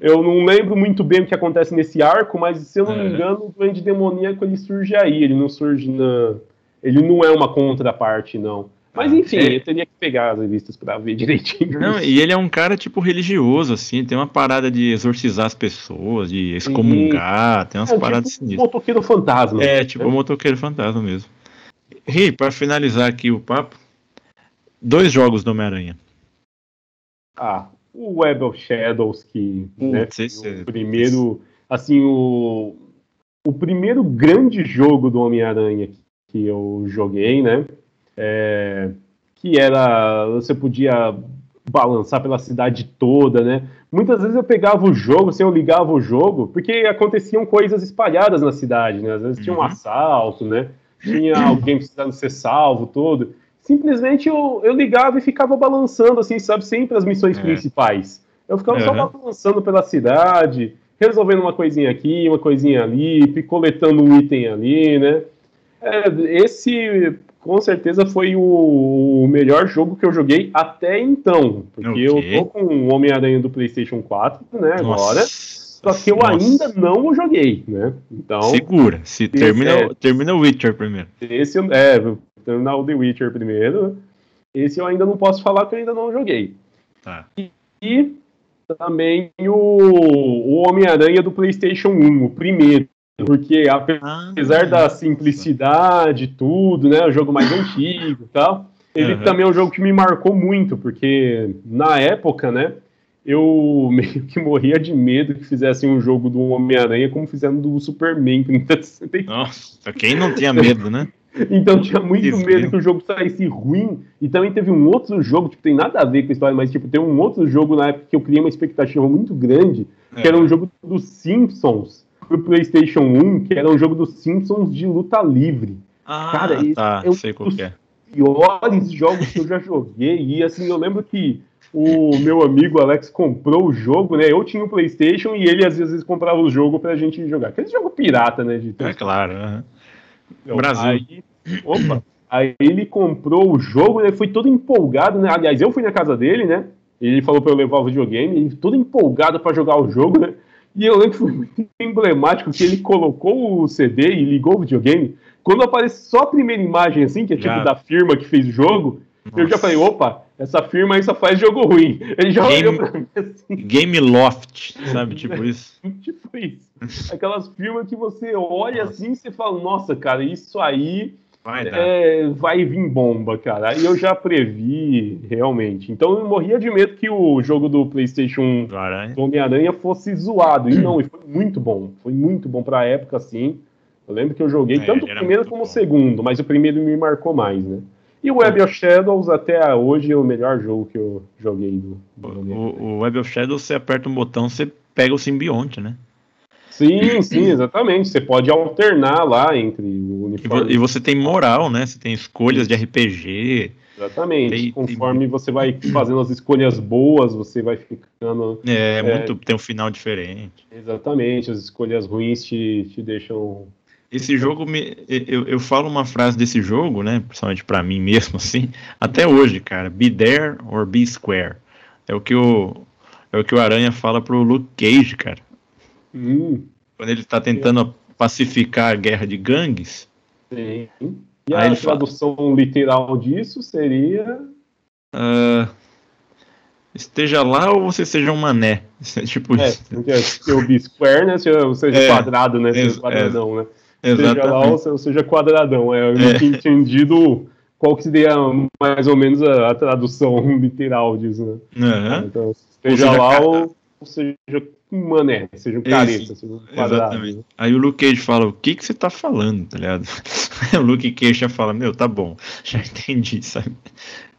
Eu não lembro muito bem o que acontece nesse arco, mas se eu não me engano, o Duende Demoníaco ele surge aí, ele não surge na. Ele não é uma contraparte, não. Mas enfim, é. eu teria que pegar as revistas para ver direitinho. Não, e ele é um cara tipo religioso, assim, tem uma parada de exorcizar as pessoas, de excomungar, tem umas é, paradas tipo sinistras. motoqueiro fantasma. É, tipo um motoqueiro fantasma mesmo. Ri, para finalizar aqui o papo, dois jogos do Homem-Aranha. Ah, o Web of Shadows, que né, o é primeiro, assim, o, o primeiro grande jogo do Homem-Aranha que eu joguei, né? é, que era você podia balançar pela cidade toda, né? Muitas vezes eu pegava o jogo, assim, eu ligava o jogo, porque aconteciam coisas espalhadas na cidade, né? Às vezes tinha um uhum. assalto, né? Tinha alguém precisando ser salvo, tudo. Simplesmente eu, eu ligava e ficava balançando, assim, sabe? Sempre as missões é. principais. Eu ficava uhum. só balançando pela cidade, resolvendo uma coisinha aqui, uma coisinha ali, coletando um item ali, né? É, esse com certeza foi o, melhor jogo que eu joguei até então. Porque okay. eu tô com o Homem-Aranha do PlayStation 4, né, agora. Só que eu Nossa. ainda não o joguei, né? Então. Segura. Se termina, é, termina o Witcher primeiro. Esse é, vou terminar o The Witcher primeiro. Esse eu ainda não posso falar que eu ainda não joguei. Tá. E, e também o, o Homem-Aranha do PlayStation 1, o primeiro. Porque apesar ah, da simplicidade, tudo, né? O jogo mais antigo e tal, ele uhum. também é um jogo que me marcou muito, porque na época, né? Eu meio que morria de medo que fizessem um jogo do Homem-Aranha como fizeram do Superman. Nossa, quem não tinha medo, né? então tinha muito Isso medo que o jogo saísse ruim. E também teve um outro jogo, tipo, tem nada a ver com a história, mas tipo, tem um outro jogo na época que eu criei uma expectativa muito grande, que é. era um jogo dos Simpsons pro PlayStation 1, que era um jogo dos Simpsons de luta livre. Ah, Cara, tá, é sei qual um é. piores jogos que eu já joguei. E assim, eu lembro que o meu amigo Alex comprou o jogo, né? Eu tinha o um PlayStation e ele às vezes comprava o jogo pra gente jogar. Aquele jogo pirata, né? De é claro. Uhum. Então, Brasil. Aí, opa, aí ele comprou o jogo, né? Foi todo empolgado, né? Aliás, eu fui na casa dele, né? Ele falou pra eu levar o videogame, ele todo empolgado para jogar o jogo, né? E eu lembro que foi muito emblemático que ele colocou o CD e ligou o videogame. Quando aparece só a primeira imagem, assim, que é tipo já. da firma que fez o jogo, Nossa. eu já falei, opa, essa firma aí só faz jogo ruim. Ele já Game, olhou pra mim assim. Game Loft, sabe? Tipo isso. tipo isso. Aquelas firmas que você olha nossa. assim e você fala, nossa, cara, isso aí vai, é, vai vir bomba, cara. Aí eu já previ, realmente. Então eu morria de medo que o jogo do PlayStation Homem-Aranha fosse zoado. E não, e foi muito bom. Foi muito bom pra época, assim. Eu lembro que eu joguei é, tanto o primeiro como bom. o segundo, mas o primeiro me marcou mais, né? E o Web of Shadows até hoje é o melhor jogo que eu joguei do, do o, o Web of Shadows, você aperta um botão, você pega o simbionte, né? Sim, sim, exatamente. Você pode alternar lá entre o uniforme. E você tem moral, né? Você tem escolhas de RPG. Exatamente. Tem, Conforme tem... você vai fazendo as escolhas boas, você vai ficando. É, é, muito. Tem um final diferente. Exatamente. As escolhas ruins te, te deixam. Esse jogo, me, eu, eu falo uma frase desse jogo, né? Principalmente para mim mesmo, assim, até hoje, cara. Be there or be square. É o que o, é o que o Aranha fala pro Luke Cage, cara. Hum. Quando ele está tentando pacificar a guerra de gangues. Sim. E a tradução fala, literal disso seria. Uh, esteja lá ou você seja um mané. tipo é, isso. Porque o B-square, né? Seja, seja é, quadrado, né? Seja quadradão, né? Exatamente. Seja lá ou seja quadradão. É, eu é. entendido qual que seria mais ou menos a, a tradução literal disso, né? Uhum. Então, esteja lá ou seja um mané, seja um careta, seja um quadrado. Exatamente. Aí o Luke Cage fala, o que que você tá falando, tá ligado? o Luke Cage já fala, meu, tá bom, já entendi, sabe?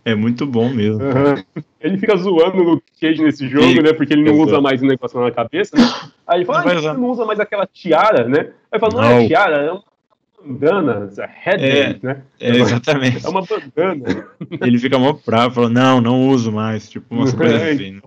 É muito bom mesmo. Uhum. Ele fica zoando o Luke Cage nesse jogo, né? Porque ele não Exato. usa mais o negócio na cabeça, né? Aí ele fala, ah, você não usa mais aquela tiara, né? Aí fala, não, não. é tiara, é uma bandana, é headband, é, né? É, exatamente. É uma bandana. Ele fica mó bravo, fala, não, não uso mais, tipo, umas coisas assim.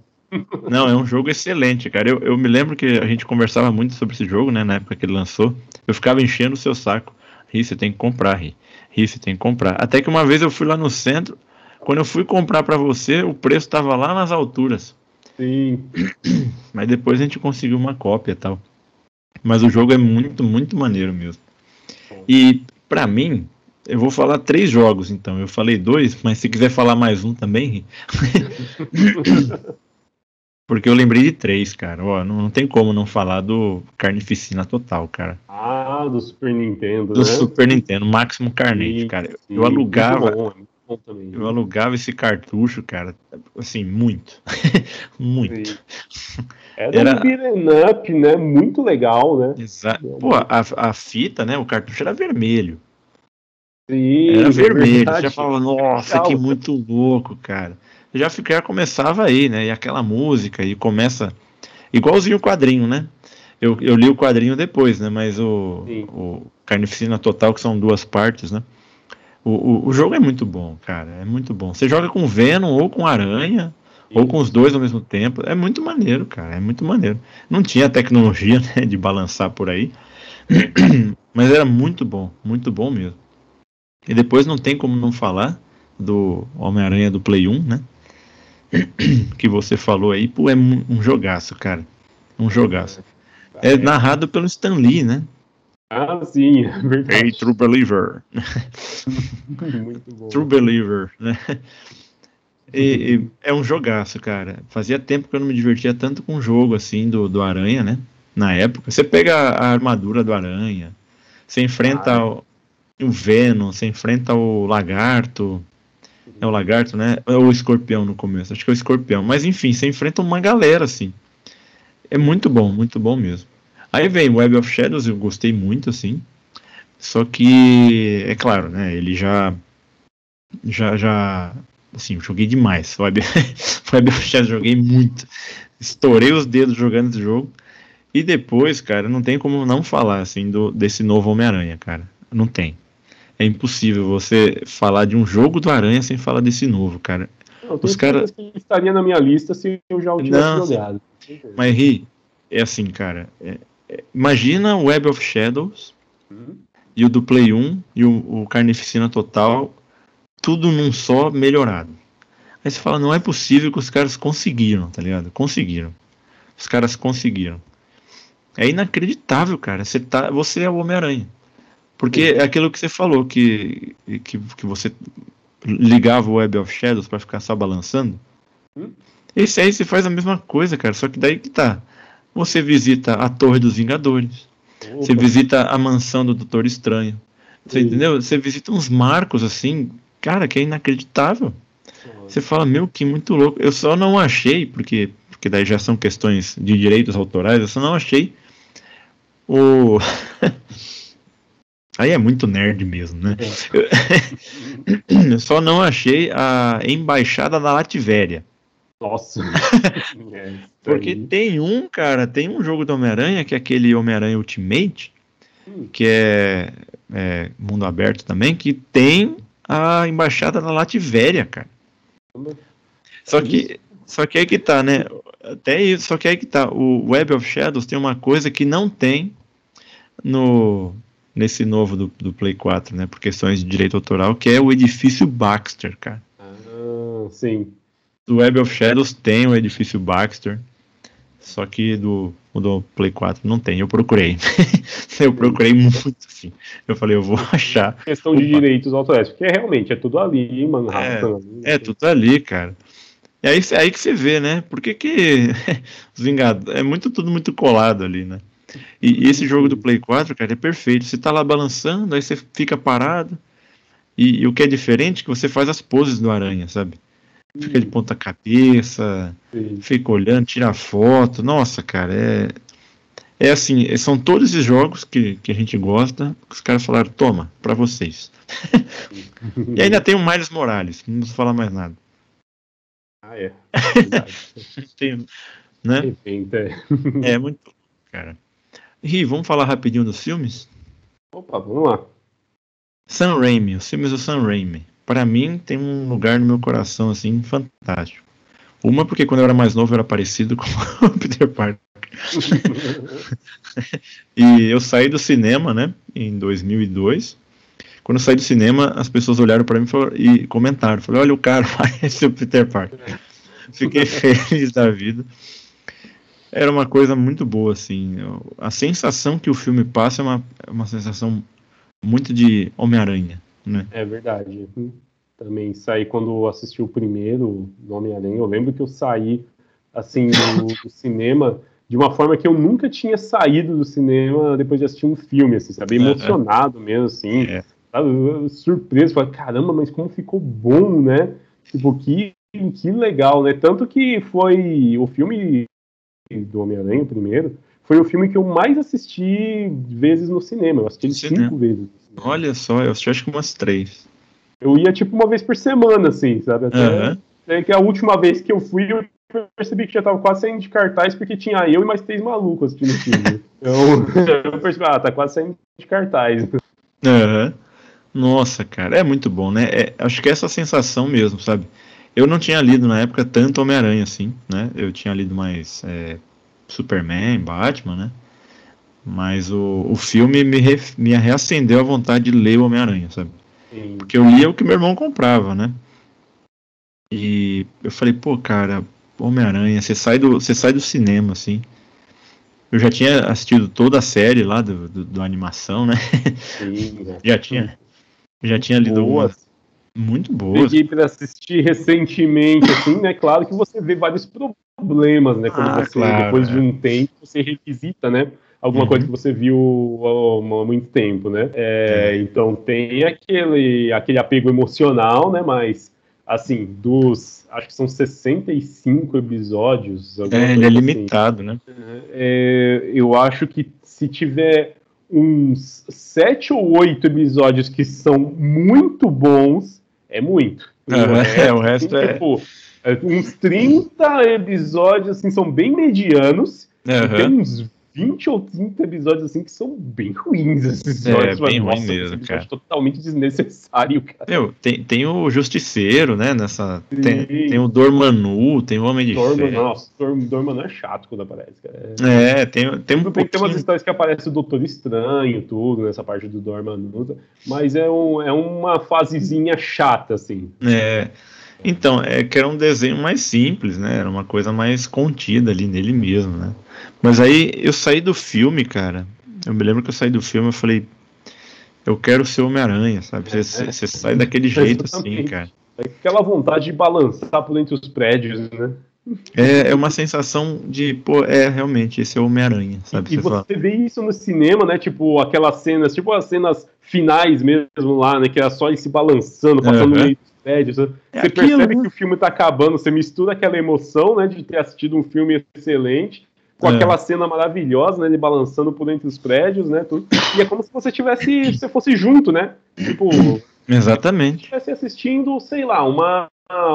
Não, é um jogo excelente, cara. Eu, eu me lembro que a gente conversava muito sobre esse jogo, né? Na época que ele lançou. Eu ficava enchendo o seu saco. Ri, você tem que comprar, Ri. Ri, você tem que comprar. Até que uma vez eu fui lá no centro. Quando eu fui comprar para você, o preço tava lá nas alturas. Sim. Mas depois a gente conseguiu uma cópia e tal. Mas o jogo é muito, muito maneiro mesmo. E para mim, eu vou falar três jogos, então. Eu falei dois, mas se quiser falar mais um também. Porque eu lembrei de três, cara. Ó, não, não, tem como não falar do Carnificina Total, cara. Ah, do Super Nintendo, do né? Super Nintendo, Máximo Carnage, sim, cara. Sim, eu alugava. Bom, bom também, eu alugava esse cartucho, cara, assim, muito. muito. Era, era um beat'em up, né? Muito legal, né? Exato. Pô, a, a fita, né? O cartucho era vermelho. Sim, era vermelho. Você já falava, nossa, legal. que muito louco, cara já, já começava aí, né? E aquela música, e começa igualzinho o quadrinho, né? Eu, eu li o quadrinho depois, né? Mas o, o Carnificina Total, que são duas partes, né? O, o, o, jogo é muito bom, cara. É muito bom. Você joga com Venom ou com Aranha, Sim. ou com os dois ao mesmo tempo. É muito maneiro, cara. É muito maneiro. Não tinha tecnologia né, de balançar por aí. Mas era muito bom, muito bom mesmo. E depois não tem como não falar do Homem-Aranha do Play 1, né? que você falou aí, pô, é um jogaço, cara. Um jogaço. É narrado pelo Stan Lee, né? Ah, sim, é verdade. Hey, True Believer. Muito bom. True Believer, né? E, e, é um jogaço, cara. Fazia tempo que eu não me divertia tanto com um jogo assim do, do Aranha, né? Na época. Você pega a, a armadura do Aranha, você enfrenta ah, o, o Venom, você enfrenta o Lagarto, é o lagarto, né? É o escorpião no começo. Acho que é o escorpião. Mas enfim, você enfrenta uma galera assim. É muito bom, muito bom mesmo. Aí vem Web of Shadows, eu gostei muito assim. Só que, é claro, né? Ele já. Já, já. Assim, joguei demais. Web, Web of Shadows joguei muito. Estourei os dedos jogando esse jogo. E depois, cara, não tem como não falar assim do, desse novo Homem-Aranha, cara. Não tem é impossível você falar de um jogo do Aranha sem falar desse novo, cara. Não, Os caras estaria na minha lista se eu já o tivesse Não, jogado. Mas Ri, é assim, cara. É, é, imagina o Web of Shadows uhum. e o do Play 1 e o, o Carnificina Total, tudo num só melhorado. Aí você fala, não é possível que os caras conseguiram, tá ligado? Conseguiram. Os caras conseguiram. É inacreditável, cara. Você, tá, você é o Homem-Aranha. Porque é aquilo que você falou, que, que, que você ligava o Web of Shadows para ficar só balançando. Hum? Esse aí você faz a mesma coisa, cara. Só que daí que tá. Você visita a Torre dos Vingadores. Opa. Você visita a mansão do Doutor Estranho. Você Sim. entendeu? Você visita uns marcos assim, cara, que é inacreditável. Você fala, meu, que muito louco. Eu só não achei, porque, porque daí já são questões de direitos autorais, eu só não achei o. Aí é muito nerd mesmo, né? É. Eu só não achei a embaixada da Lativéria. Nossa. é, Porque tem um, cara, tem um jogo do Homem-Aranha, que é aquele Homem-Aranha Ultimate, hum. que é, é, mundo aberto também, que tem a embaixada da Lativéria, cara. Só que, só que aí que tá, né? Até isso, só que aí que tá. O Web of Shadows tem uma coisa que não tem no nesse novo do, do Play 4, né? Por questões de direito autoral, que é o edifício Baxter, cara. Ah, sim. Do Web of Shadows tem o edifício Baxter, só que do, do Play 4 não tem. Eu procurei. eu procurei muito, assim. Eu falei, eu vou achar. Questão de direitos autorais, porque realmente é tudo ali em Manhattan. É, é tudo ali, cara. E aí, aí que você vê, né? Por que, que os Vingadores. É muito, tudo muito colado ali, né? E, e, esse jogo do Play 4, cara, é perfeito. Você tá lá balançando, aí você fica parado. E, e o que é diferente é que você faz as poses do aranha, sabe? Fica de ponta cabeça, Sim. fica olhando, tira foto. Nossa, cara, é. É assim, são todos esses jogos que, que a gente gosta, que os caras falaram, toma, para vocês. e ainda tem o Miles Morales, não vou falar mais nada. Ah, é. tem, né? É. é muito cara. Ri, vamos falar rapidinho dos filmes? Opa, vamos lá. Sam Raimi, os filmes do Sam Raimi. Para mim, tem um lugar no meu coração, assim, fantástico. Uma, porque quando eu era mais novo eu era parecido com o Peter Parker. e eu saí do cinema, né, em 2002. Quando eu saí do cinema, as pessoas olharam para mim e comentaram. Falei, olha o cara, parece o Peter Parker. Fiquei feliz da vida era uma coisa muito boa, assim. A sensação que o filme passa é uma, é uma sensação muito de Homem-Aranha, né? É verdade. Também saí quando assisti o primeiro Homem-Aranha. Eu lembro que eu saí, assim, do, do, cinema de uma forma que eu nunca tinha saído do cinema depois de assistir um filme, assim, sabe? Emocionado mesmo, assim. É. Sabe? Surpreso. Falei, caramba, mas como ficou bom, né? Tipo, que, que legal, né? Tanto que foi o filme do Homem-Aranha, primeiro, foi o filme que eu mais assisti vezes no cinema. Eu assisti ele cinco vezes. Olha só, eu assisti acho que umas três. Eu ia tipo uma vez por semana, assim, sabe? Até, uhum. até que a última vez que eu fui, eu percebi que já tava quase saindo de cartaz, porque tinha eu e mais três malucos assistindo o filme. então, eu percebi, ah, tá quase saindo de cartaz. Uhum. Nossa, cara, é muito bom, né? É, acho que é essa sensação mesmo, sabe? Eu não tinha lido na época tanto Homem-Aranha assim, né? Eu tinha lido mais é, Superman, Batman, né? Mas o, o filme me, re, me reacendeu a vontade de ler o Homem-Aranha, sabe? Sim. Porque eu lia o que meu irmão comprava, né? E eu falei, pô, cara, Homem-Aranha, você sai do, você sai do cinema, assim. Eu já tinha assistido toda a série lá do, do, do animação, né? Sim, já tinha, já tinha lido Boas. Muito boa. Peguei para assistir recentemente, assim, né? Claro que você vê vários problemas, né? Quando ah, você, claro, depois é. de um tempo, você revisita, né? Alguma uhum. coisa que você viu há, muito tempo, né? É, é. Então tem aquele, aquele apego emocional, né? Mas, assim, dos. Acho que são 65 episódios. É, ele é assim. limitado, né? É, eu acho que se tiver uns sete ou oito episódios que são muito bons, é muito. Uhum, é, o resto é... Tipo. Uns 30 episódios, assim, são bem medianos. Uhum. Tem uns 20 ou 30 episódios assim que são bem ruins. Esses é, bem ruim mesmo, cara. Totalmente desnecessário, cara. Meu, tem, tem o Justiceiro, né? Nessa, tem, tem o Dormanu, tem o Homem de Dorman, Ferro. Nossa, Dormanu é chato quando aparece, cara. É, tem, tem um pouquinho... Tem umas histórias que aparece o Doutor Estranho, tudo, nessa parte do Dormanu, mas é, um, é uma fasezinha chata, assim. É... Então, é que era um desenho mais simples, né? Era uma coisa mais contida ali nele mesmo, né? Mas aí eu saí do filme, cara. Eu me lembro que eu saí do filme e falei, eu quero ser Homem-Aranha, sabe? Você, você sai daquele jeito assim, cara. É aquela vontade de balançar por entre os prédios, né? É, é uma sensação de, pô, é realmente, esse é o Homem-Aranha, sabe? E, você, você vê isso no cinema, né? Tipo, aquelas cenas, tipo as cenas finais mesmo lá, né? Que era só ele se balançando, passando uhum. no meio dos prédios. Né? É você aquilo, percebe né? que o filme tá acabando, você mistura aquela emoção, né? De ter assistido um filme excelente com é. aquela cena maravilhosa, né? Ele balançando por entre os prédios, né? Tudo. E é como se você tivesse, se você fosse junto, né? Tipo. Exatamente. Estivesse assistindo, sei lá, uma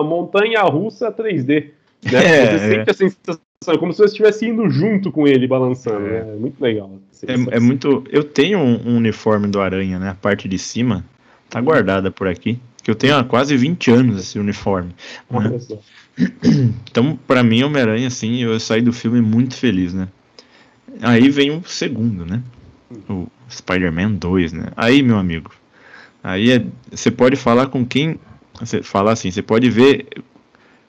montanha russa 3D. Né? É, você sente é. a sensação, é como se você estivesse indo junto com ele balançando. É, né? é muito legal. É, é, muito. Eu tenho um, uniforme do Aranha, né? A parte de cima tá guardada por aqui. Que eu tenho há quase 20 anos esse uniforme. Né? Então, para mim, Homem-Aranha, assim, eu saí do filme muito feliz, né? Aí vem o segundo, né? O Spider-Man 2, né? Aí, meu amigo, aí é, você pode falar com quem. Você falar assim, você pode ver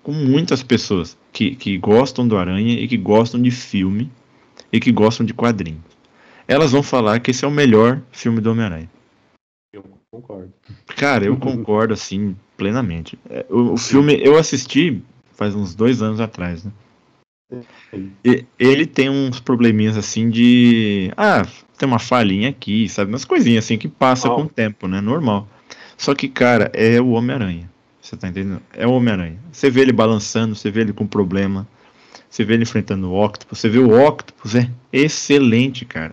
com muitas pessoas que, que gostam do Aranha e que gostam de filme e que gostam de quadrinhos. Elas vão falar que esse é o melhor filme do Homem-Aranha. Eu concordo. Cara, eu concordo assim plenamente. É, o, o filme eu assisti faz uns dois anos atrás, né? E, ele tem uns probleminhas assim de. Ah, tem uma falhinha aqui, sabe? Umas coisinhas assim que passa oh. com o tempo, né? Normal. Só que, cara, é o Homem-Aranha. Você tá entendendo? É o Homem-Aranha. Você vê ele balançando, você vê ele com problema. Você vê ele enfrentando o Octopus. Você vê o Octopus, é excelente, cara.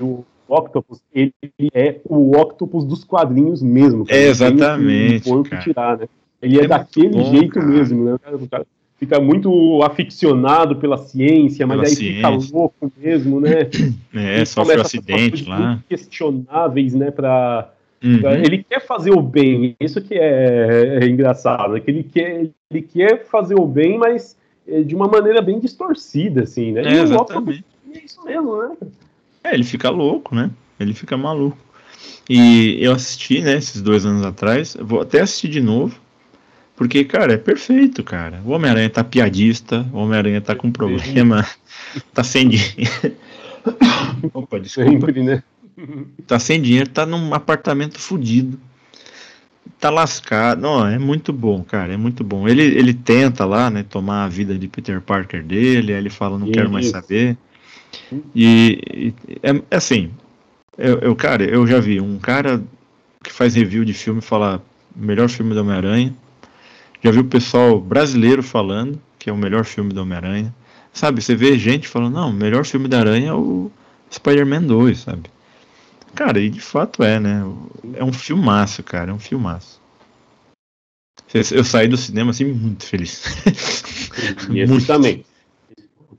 O Octopus, ele é o Octopus dos quadrinhos mesmo. Cara. É exatamente. Ele, cara. Tirar, né? ele é, é daquele bom, jeito cara. mesmo, né? O cara fica muito aficionado pela ciência, mas pela aí ciência. fica louco mesmo, né? É, sofre um acidente lá. Questionáveis, né, para Uhum. Ele quer fazer o bem, isso que é, é engraçado, é que ele quer, ele quer fazer o bem, mas é, de uma maneira bem distorcida, assim, né? É, exatamente. é isso mesmo, né? É, ele fica louco, né? Ele fica maluco. E eu assisti, né, esses dois anos atrás, vou até assistir de novo, porque, cara, é perfeito, cara. O Homem-Aranha tá piadista, o Homem-Aranha tá com problema, tá sem dinheiro. Opa, desculpa. Sempre, né? Tá sem dinheiro, tá num apartamento fudido. Tá lascado. Não, é muito bom, cara. É muito bom. Ele, ele tenta lá, né, tomar a vida de Peter Parker dele, aí ele fala, não quero mais saber. E, e é, é, assim, eu, eu, cara, eu já vi um cara que faz review de filme falar melhor filme do Homem-Aranha. Já vi o pessoal brasileiro falando que é o melhor filme do Homem-Aranha. Sabe, você vê gente falando, não, o melhor filme da Aranha é o Spider-Man 2, sabe? Cara, e de fato é, né? É um filmaço, cara, é um filmaço. Eu saí do cinema assim muito feliz. E esse também.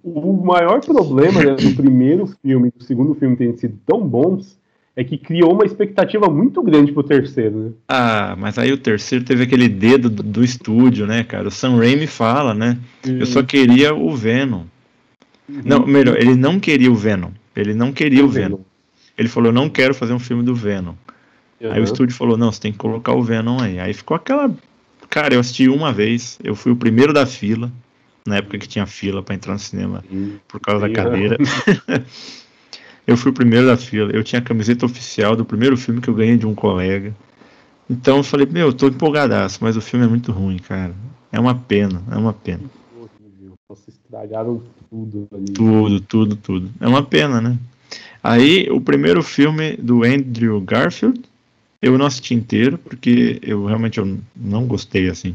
O maior problema né, do primeiro filme e do segundo filme terem sido tão bons é que criou uma expectativa muito grande pro terceiro, né? Ah, mas aí o terceiro teve aquele dedo do, do estúdio, né, cara? O Sam Raimi fala, né? Uhum. Eu só queria o Venom. Uhum. Não, melhor, ele não queria o Venom. Ele não queria o, o Venom. Venom. Ele falou, eu não quero fazer um filme do Venom. Uhum. Aí o estúdio falou, não, você tem que colocar o Venom aí. Aí ficou aquela. Cara, eu assisti uma vez, eu fui o primeiro da fila, na época que tinha fila para entrar no cinema, por causa da cadeira. eu fui o primeiro da fila, eu tinha a camiseta oficial do primeiro filme que eu ganhei de um colega. Então eu falei, meu, eu tô empolgadaço, mas o filme é muito ruim, cara. É uma pena, é uma pena. Vocês estragaram tudo ali. Tudo, tudo, tudo. É uma pena, né? Aí, o primeiro filme do Andrew Garfield, eu não assisti inteiro, porque eu realmente eu não gostei assim.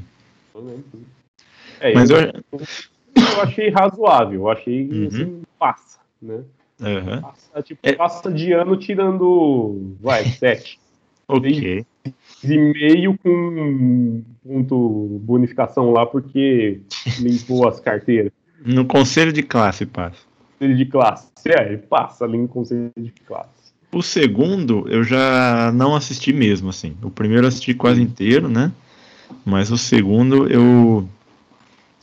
É, Mas eu, eu, eu achei razoável, eu achei uhum. assim, passa, né? Uhum. Passa, tipo, é... passa de ano tirando, vai, sete. ok. E meio com ponto bonificação lá, porque limpou as carteiras. No conselho de classe passa conselho de classe. É, passa ali no conselho de classe. O segundo eu já não assisti mesmo, assim. O primeiro eu assisti quase inteiro, né? Mas o segundo eu.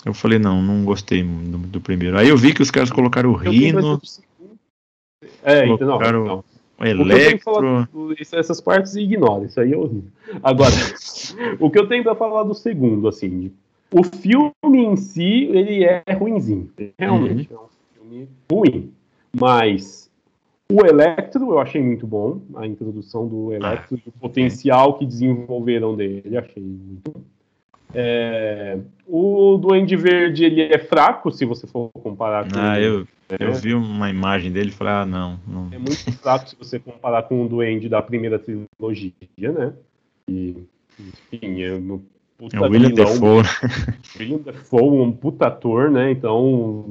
Eu falei, não, não gostei do, do primeiro. Aí eu vi que os caras colocaram o Rino. É, então, não, O Electro. essas partes ignora, isso aí é horrível. Agora, o que eu tenho pra falar do segundo, assim, o filme em si, ele é ruimzinho. Realmente, uhum. é um filme ruim. Mas o Electro eu achei muito bom. A introdução do Electro ah, e o potencial que desenvolveram dele, achei muito bom. É, o Duende Verde ele é fraco se você for comparar com. Ah, eu, é, eu vi uma imagem dele e falei, ah, não, não. É muito fraco se você comparar com o Duende da primeira trilogia, né? E, enfim, no puta é o William vilão, Defoe. William Defoe, um puta ator, né? Então,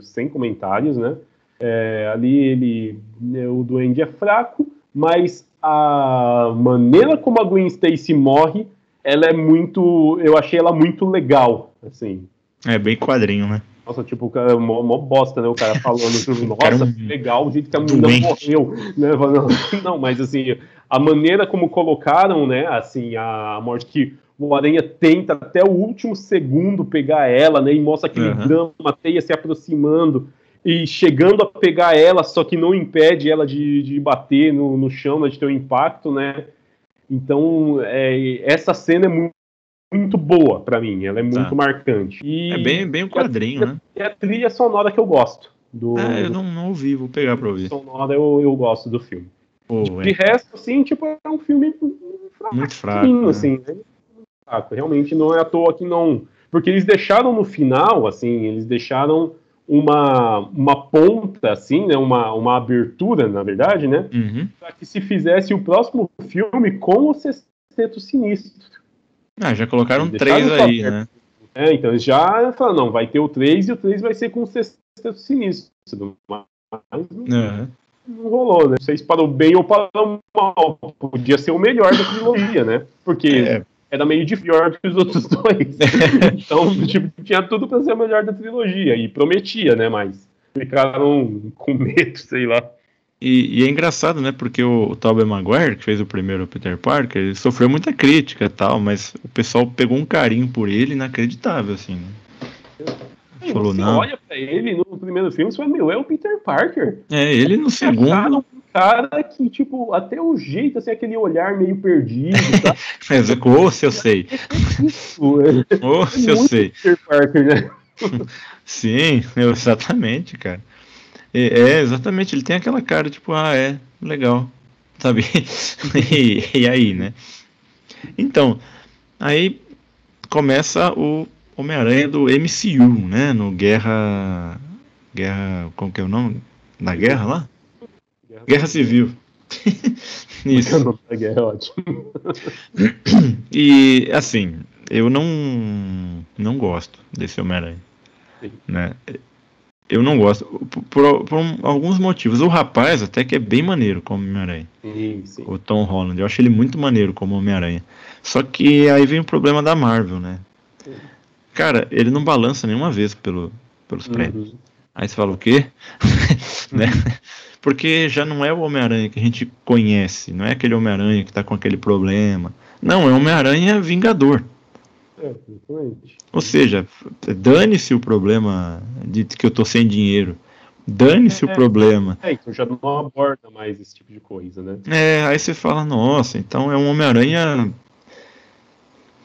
sem comentários, né? É, ali ele, né, o Duende é fraco, mas a maneira como a Gwen Stacy morre ela é muito. Eu achei ela muito legal, assim. É bem quadrinho, né? Nossa, tipo, o cara, mó, mó bosta, né? O cara falando, tipo, nossa, um... legal o jeito que a menina morreu, né? Não, mas assim, a maneira como colocaram, né, assim, a morte que o Aranha tenta até o último segundo pegar ela, né? E mostra aquele uhum. drama, a teia se aproximando e chegando a pegar ela, só que não impede ela de, de bater no, no chão, né, de ter um impacto, né? Então, é, essa cena é muito, muito boa para mim, ela é muito tá. marcante. E é bem, bem um quadrinho, é, né? É a trilha sonora que eu gosto. Do, ah, eu não, não ouvi, vou pegar pra ouvir. sonora eu, eu gosto do filme. Pô, de é. resto, assim, tipo, é um filme muito fraco, né? assim, né? Fraco. Realmente não é à toa que não... Porque eles deixaram no final, assim, eles deixaram uma, uma ponta, assim, né, uma, uma abertura, na verdade, né, uhum. para que se fizesse o próximo filme com o Sexteto Sinistro. Ah, já colocaram três aí, né? É, então eles já falaram, não, vai ter o três e o três vai ser com o Sexteto Sinistro. Mas uhum. não rolou, né? Não sei se parou bem ou parou mal. Podia ser o melhor da trilogia, né? Porque é era meio de pior que os outros dois. então, tipo, tinha tudo para ser o melhor da trilogia, e prometia, né? Mas ficaram com medo, sei lá. E, e, é engraçado, né? Porque o, o Tobey Maguire, que fez o primeiro Peter Parker, ele sofreu muita crítica e tal, mas o pessoal pegou um carinho por ele inacreditável, assim, né? Falou, não. olha pra ele no primeiro filme, você fala, meu, é o Peter Parker. É, ele no segundo cara que, tipo, até o jeito, assim, aquele olhar meio perdido, tá? Mas, ou se eu sei. ou se eu sei. Peter Parker, né? Sim, exatamente, cara. É, é, exatamente, ele tem aquela cara, tipo, ah, é, legal, sabe? e, e aí, né? Então, aí começa o Homem-Aranha do MCU, né? No Guerra. Guerra. Como que é o nome? Na guerra lá? Guerra Civil. Isso. O nome da guerra é ótimo. e, assim, eu não, não gosto desse Homem-Aranha. Né? Eu não gosto, por, por, por, alguns motivos. O rapaz até que é bem maneiro como Homem-Aranha. O Tom Holland. Eu acho ele muito maneiro como Homem-Aranha. Só que aí vem o problema da Marvel, né? Cara, ele não balança nenhuma vez pelo, pelos uhum. prêmios. Aí você fala o quê? né? Porque já não é o Homem-Aranha que a gente conhece, não é aquele Homem-Aranha que está com aquele problema. Não, é o Homem-Aranha Vingador. É, Ou seja, dane-se o problema de que eu tô sem dinheiro. Dane-se é, o problema. É, então já não aborda mais esse tipo de coisa, né? É, aí você fala, nossa, então é um Homem-Aranha.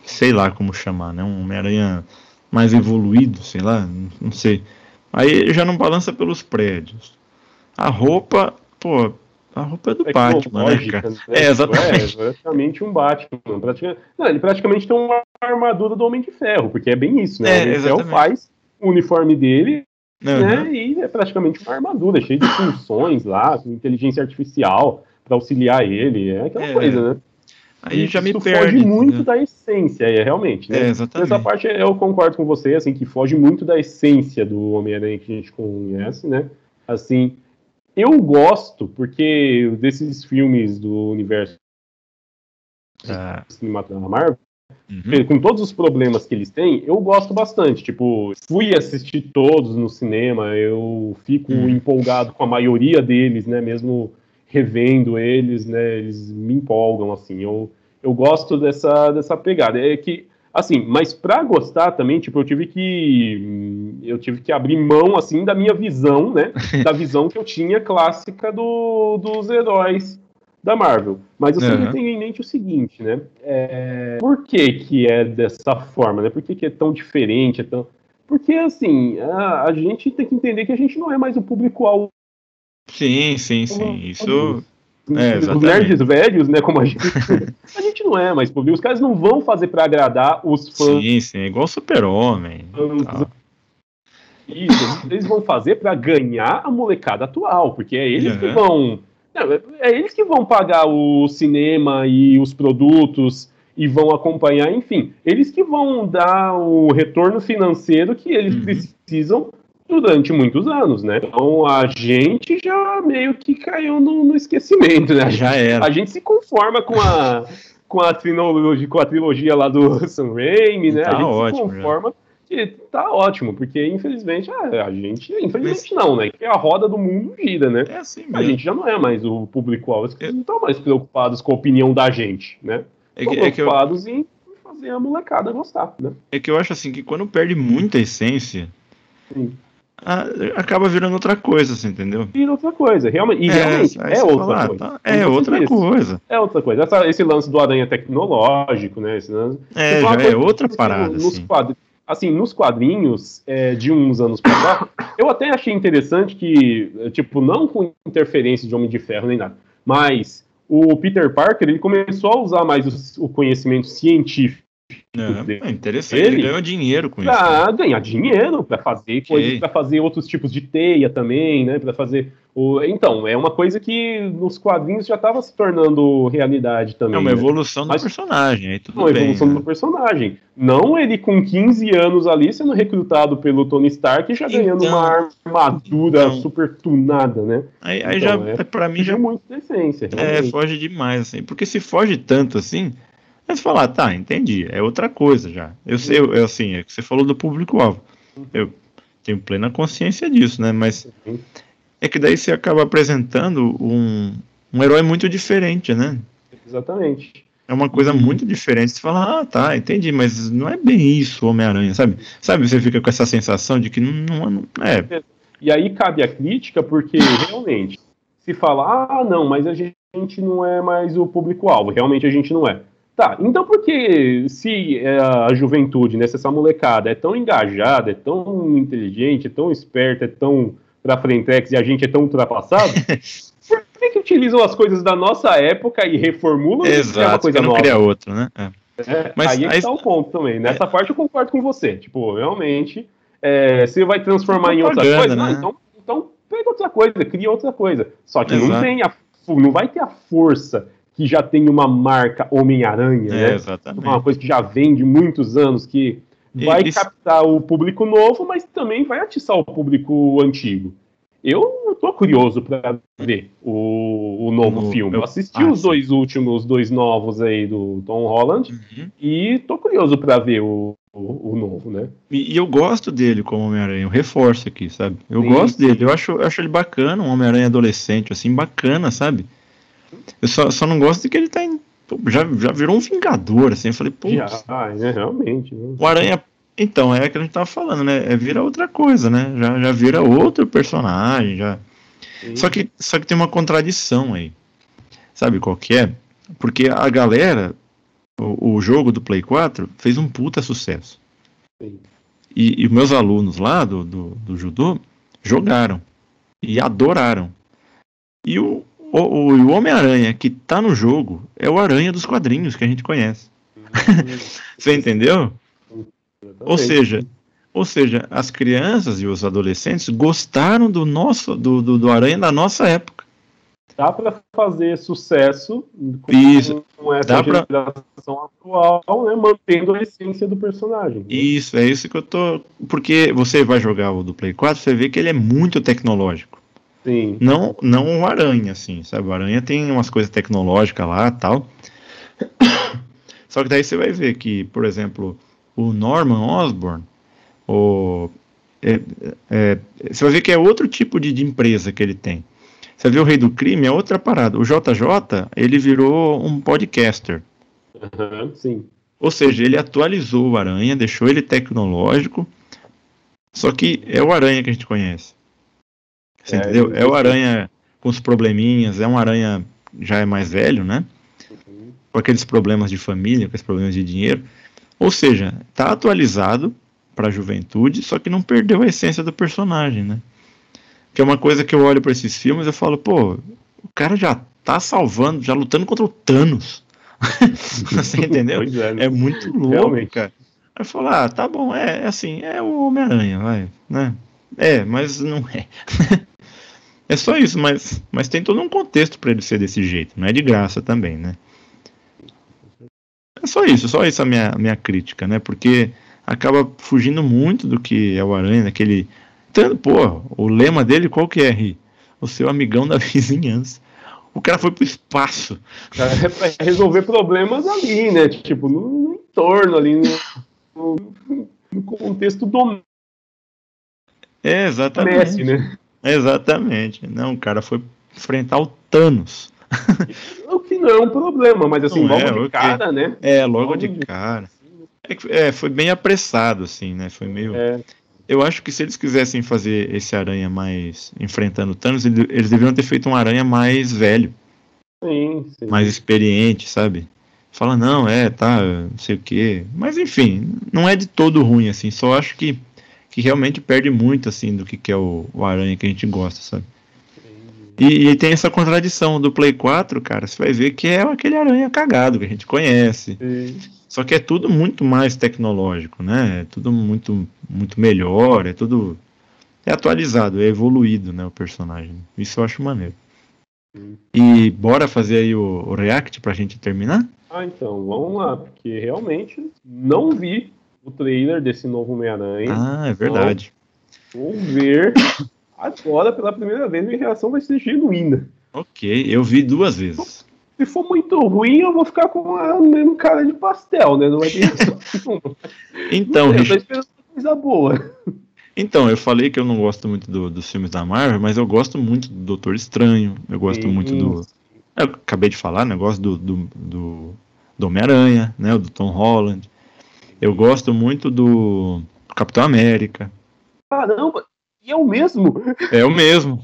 Sei lá como chamar, né? Um Homem-Aranha mais evoluído, sei lá, não sei. Aí já não balança pelos prédios. A roupa, pô, a roupa é do é Batman, né, cara? Né? É, exatamente. É, praticamente um Batman. Praticamente... Não, ele praticamente tem uma armadura do Homem de Ferro, porque é bem isso, né? É, o Homem de Ferro faz o uniforme dele, uhum. né? E é praticamente uma armadura, cheia de funções lá, com inteligência artificial para auxiliar ele. É aquela é. coisa, né? Aí e já me perde. foge muito né? da essência, é, realmente. Né? É, exatamente. Essa parte eu concordo com você, assim, que foge muito da essência do Homem-Aranha que a gente conhece, né? Assim, eu gosto, porque desses filmes do universo ah. cinematográfico da Marvel, uhum. com todos os problemas que eles têm, eu gosto bastante. Tipo, fui assistir todos no cinema, eu fico uhum. empolgado com a maioria deles, né? Mesmo revendo eles, né? Eles me empolgam, assim. Eu, eu gosto dessa, dessa pegada. É que Assim, mas para gostar também, tipo, eu tive que eu tive que abrir mão assim da minha visão, né? da visão que eu tinha clássica do, dos heróis da Marvel. Mas eu sempre uhum. tenho em mente o seguinte, né? É, por que que é dessa forma, né? Por que, que é tão diferente, é tão porque, assim, a, a, gente tem que entender que a gente não é mais o público-alvo. Sim, sim, sim. Isso. É, os nerds velhos, né? Como a gente. a gente não é mais público. Os caras não vão fazer para agradar os fãs. Sim, sim. Igual o Super-Homem. Isso, eles vão fazer para ganhar a molecada atual, porque é eles uhum. que vão. É eles que vão pagar o cinema e os produtos e vão acompanhar, enfim, eles que vão dar o retorno financeiro que eles uhum. precisam durante muitos anos, né? Então a gente já meio que caiu no, no esquecimento, né? Já era. A gente se conforma com a com a trilogia, com a trilogia lá do Sam Raimi, né? Tá a gente ótimo, se conforma já. que tá ótimo, porque infelizmente a, a gente, infelizmente não, né? Que a roda do mundo gira, né? É assim mesmo. A gente já não é mais o público-alvo, eles não estão mais preocupados com a opinião da gente, né? É que, é que eu... em fazer a molecada gostar, né? É que eu acho assim que quando perde muita essência, a, acaba virando outra coisa, assim, entendeu? Vira outra coisa, realmente. E é, realmente é outra falar, coisa. Tá, é outra coisa. É outra coisa. Essa, esse lance do aranha tecnológico, né? Esse lance, é, já é outra parada. Nos assim. Quadrinhos, assim, nos quadrinhos é, de uns anos pra cá, eu até achei interessante que, tipo, não com interferência de Homem de Ferro nem nada, mas o Peter Parker ele começou a usar mais o, o conhecimento científico é, é interessante, ele, ele ganhou dinheiro com pra isso. Pra né? ganhar dinheiro, para fazer okay. coisas, para fazer outros tipos de teia também, né? Para fazer o... Então, é uma coisa que nos quadrinhos já estava se tornando realidade também. É uma né? evolução do Mas, personagem, aí tudo uma bem, evolução né? do personagem. Não ele com 15 anos ali sendo recrutado pelo Tony Stark e já então, ganhando uma armadura então, super tunada, né? Aí, aí então, já, é, para mim já muito decência. É, foge demais assim, porque se foge tanto assim, mas falar, tá, entendi, é outra coisa já. Eu sei, eu, assim, é que você falou do público-alvo. Eu tenho plena consciência disso, né? Mas é que daí você acaba apresentando um, um herói muito diferente, né? Exatamente. É uma coisa uhum. muito diferente. Você fala, ah, tá, entendi, mas não é bem isso Homem-Aranha, sabe? Sabe, você fica com essa sensação de que não, não, não é. E aí cabe a crítica, porque realmente, se fala, ah, não, mas a gente não é mais o público-alvo, realmente a gente não é. Tá, então por que se é, a juventude, né, se essa molecada é tão engajada, é tão inteligente, é tão esperta, é tão pra frente e a gente é tão ultrapassado, por que, que utilizam as coisas da nossa época e reformulam Exato, e uma coisa não nova? cria outro, né? É. É, Mas, aí é que tá o ponto também. Nessa é. parte eu concordo com você. Tipo, realmente, é, você vai transformar em outra coisa, né? então, então pega outra coisa, cria outra coisa. Só que Exato. não tem a, não vai ter a força que já tem uma marca Homem-Aranha, é, né? Exatamente. Uma coisa que já vem de muitos anos, que vai e, captar o público novo, mas também vai atiçar o público antigo. Eu tô curioso para ver o, o novo no, filme. Eu assisti ah, os dois últimos, dois novos aí do Tom Holland, uhum. e tô curioso para ver o, o, o, novo, né? E, e, eu gosto dele como Homem-Aranha, eu reforço aqui, sabe? Eu sim, gosto sim. dele, eu acho, eu acho ele bacana, um Homem-Aranha adolescente, assim, bacana, sabe? Eu só, só não gosto de que ele tá em, já, já virou um vingador, assim. Eu falei, pô. Ah, é, realmente. Né? O Aranha. Então, é o que a gente tava falando, né? É vira outra coisa, né? Já, já vira outro personagem, já. Só que, só que tem uma contradição aí. Sabe qual que é? Porque a galera, o, o jogo do Play 4 fez um puta sucesso. Sim. E, e meus alunos lá do, do, do judô jogaram e adoraram. E o, o, o, o Homem-Aranha que tá no jogo é o Aranha dos quadrinhos que a gente conhece. Você entendeu? Ou seja, ou seja, as crianças e os adolescentes gostaram do nosso do, do, do Aranha da nossa época. Dá para fazer sucesso com, Isso. com essa Dá geração pra... atual, né, mantendo a essência do personagem. Né? Isso, é isso que eu tô. Porque você vai jogar o do Play 4, você vê que ele é muito tecnológico. Sim. Não, não o Aranha, assim, sabe? O Aranha tem umas coisas tecnológicas lá tal. Só que daí você vai ver que, por exemplo, o Norman Osborn, o, é, é, você vai ver que é outro tipo de, de, empresa que ele tem. Você vê o Rei do Crime, é outra parada. O JJ, ele virou um podcaster. Uhum, sim. Ou seja, ele atualizou o Aranha, deixou ele tecnológico, só que é o Aranha que a gente conhece. Você é, entendeu? É o Aranha com os probleminhas, é um Aranha já é mais velho, né? Uhum. Com aqueles problemas de família, com aqueles problemas de dinheiro. Ou seja, tá atualizado para a juventude, só que não perdeu a essência do personagem, né? Que é uma coisa que eu olho para esses filmes e falo, pô, o cara já tá salvando, já lutando contra o Thanos. Você entendeu? É, né? é, muito louco, Realmente. cara. Aí eu falo, ah, tá bom, é, é assim, é o Homem-Aranha, vai, né? É, mas não é. é só isso, mas, mas tem todo um contexto para ele ser desse jeito, não é de graça também, né? É só isso, só isso a minha, minha crítica, né? Porque acaba fugindo muito do que é o Aranha, daquele. Tanto, pô, o lema dele qual que é, O seu amigão da vizinhança. O cara foi pro espaço. É resolver problemas ali, né? Tipo, no, no entorno ali, no, no, contexto do. É, exatamente. Messi, né? Exatamente. Não, o cara foi enfrentar o Thanos. O que não é um problema, mas assim, não logo é, de cara, né? É, logo, logo de cara. É, é, foi bem apressado, assim, né? Foi meio. É. Eu acho que se eles quisessem fazer esse aranha mais enfrentando Thanos, eles deveriam ter feito um aranha mais velho. Sim, sim. Mais experiente, sabe? Fala, não, é, tá, não sei o quê. Mas enfim, não é de todo ruim, assim. Só acho que, que realmente perde muito, assim, do que, que é o, o aranha que a gente gosta, sabe? E, e, tem essa contradição do Play 4, cara. Você vai ver que é aquele aranha cagado que a gente conhece. Sim. Só que é tudo muito mais tecnológico, né? É tudo muito, muito melhor, é tudo. É atualizado, é evoluído, né? O personagem. Isso eu acho maneiro. E bora fazer aí o, o React pra gente terminar? Ah, então, vamos lá, porque realmente não vi o trailer desse novo Homem-Aranha. Ah, é verdade. Então, vou ver agora pela primeira vez, minha reação vai ser genuína. Ok, eu vi duas vezes se for muito ruim, eu vou ficar com a mesma cara de pastel, né? Não vai ter Então, eu tô esperando coisa boa. Então, eu falei que eu não gosto muito do, dos filmes da Marvel, mas eu gosto muito do Doutor Estranho, eu gosto Sim. muito do. Eu acabei de falar, né? Eu gosto do, do, do, do Homem-Aranha, né? Do Tom Holland. Eu gosto muito do Capitão América. Caramba, e é o mesmo? É o mesmo.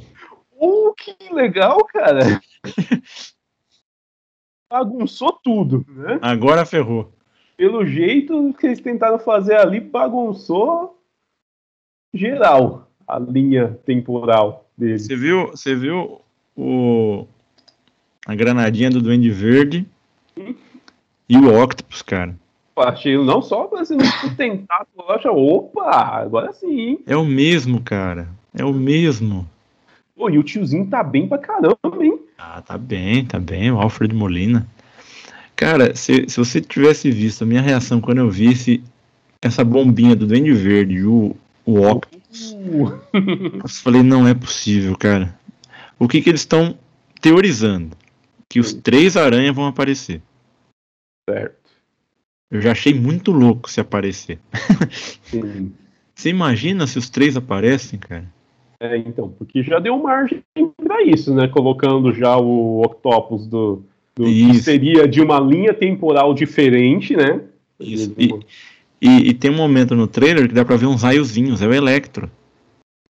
Oh, que legal, cara! bagunçou tudo, né? Agora ferrou. Pelo jeito que eles tentaram fazer ali, bagunçou geral a linha temporal dele. Você viu, você viu o a granadinha do Duende Verde hum? e o Octopus, cara. Achei não só para assim, tentar, acha, opa, agora sim. É o mesmo, cara. É o mesmo. Pô, e o tiozinho tá bem pra caramba, hein? Ah, tá bem, tá bem, o Alfred Molina. Cara, se, se você tivesse visto a minha reação quando eu vi esse, essa bombinha do Duende Verde e o, o Octopus, uh. eu falei, não é possível, cara. O que que eles estão teorizando? Que os três aranhas vão aparecer. Certo. Eu já achei muito louco se aparecer. Sim. Você imagina se os três aparecem, cara? É, então, porque já deu margem para isso, né? Colocando já o Octopus do, do que seria de uma linha temporal diferente, né? Isso. E, e, e, tem um momento no trailer que dá pra ver uns raiozinhos, é o Electro.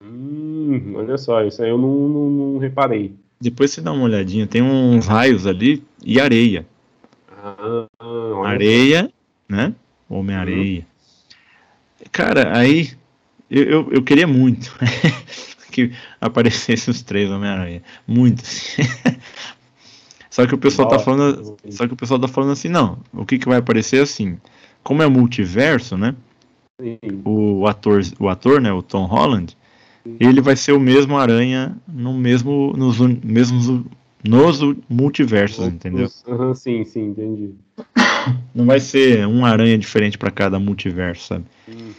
Hum, olha só, isso aí eu não, não, não, reparei. Depois você dá uma olhadinha, tem uns raios ali e areia. Ah, areia, né? Homem-Areia. Uhum. Cara, aí eu, eu, eu queria muito. que aparecesse os três Homem-Aranha. Muito. só que o pessoal tá falando. Só que o pessoal tá falando assim, não. O que, que vai aparecer assim? Como é multiverso, né? O ator, o ator, né, o Tom Holland, ele vai ser o mesmo aranha no mesmo nos mesmos nos multiversos, entendeu? Uhum, sim, sim, entendi. Não vai ser um aranha diferente para cada multiverso, sabe? Hum.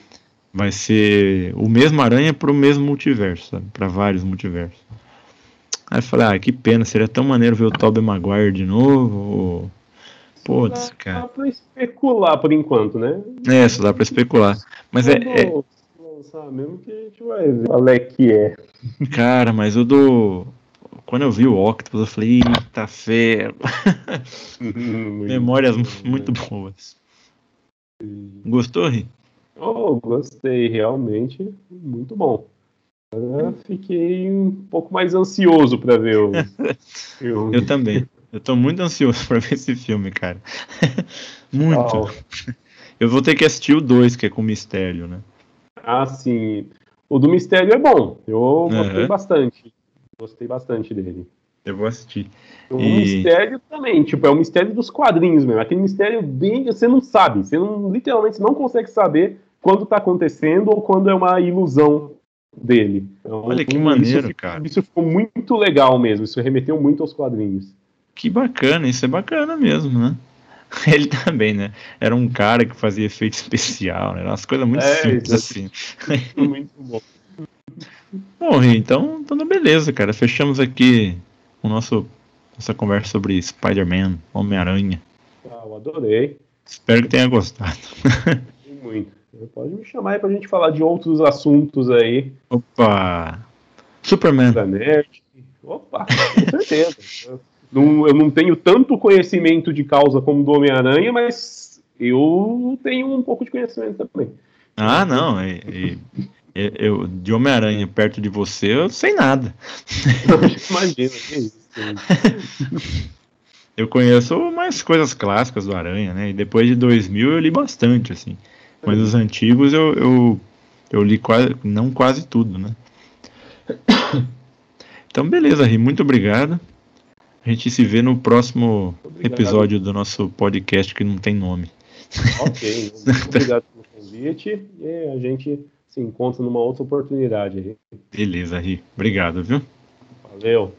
Vai ser o mesmo aranha para o mesmo multiverso, sabe? Para vários multiversos. Aí eu falei, ah, que pena, seria tão maneiro ver o Tobey Maguire de novo. Putz, cara. Dá pra especular por enquanto, né? É, só dá pra especular. Mas é, é. mesmo que a gente vai ver qual é que é. Cara, mas o do. Quando eu vi o Octopus, eu falei, eita ferro. Memórias muito boas. Gostou, Ri? Oh, gostei, realmente muito bom. Eu fiquei um pouco mais ansioso para ver o filme. Eu também. Eu tô muito ansioso para ver esse filme, cara. muito. Oh. Eu vou ter que assistir o 2, que é com mistério, né? Ah, sim. O do mistério é bom. Eu gostei uhum. bastante. Gostei bastante dele. Eu vou assistir. O e... mistério também, tipo, é o mistério dos quadrinhos mesmo. Aquele mistério bem. Você não sabe. Você não, literalmente não consegue saber quando tá acontecendo ou quando é uma ilusão dele. Então, Olha que maneiro, isso, cara. Isso ficou muito legal mesmo. Isso remeteu muito aos quadrinhos. Que bacana, isso é bacana mesmo, né? Ele também, né? Era um cara que fazia efeito especial, né? Umas coisas muito é, simples assim. Muito bom. Bom, então, então beleza, cara. Fechamos aqui o nosso nossa conversa sobre Spider-Man, Homem-Aranha. Ah, eu adorei. Espero que tenha gostado. Muito. Pode me chamar aí pra gente falar de outros assuntos aí. Opa! Superman. Da Nerd. Opa, com certeza. não, eu não tenho tanto conhecimento de causa como do Homem-Aranha, mas eu tenho um pouco de conhecimento também. Ah, não. E, e, eu, de Homem-Aranha perto de você, eu sei nada. Imagina, que isso. eu conheço mais coisas clássicas do Aranha, né? E depois de 2000 eu li bastante, assim. Mas os antigos eu, eu, eu li quase, não quase tudo, né? Então, beleza, Ri, muito obrigado. A gente se vê no próximo obrigado. episódio do nosso podcast que não tem nome. Ok, muito obrigado pelo convite e a gente se encontra numa outra oportunidade. Beleza, Ri. Obrigado, viu? Valeu.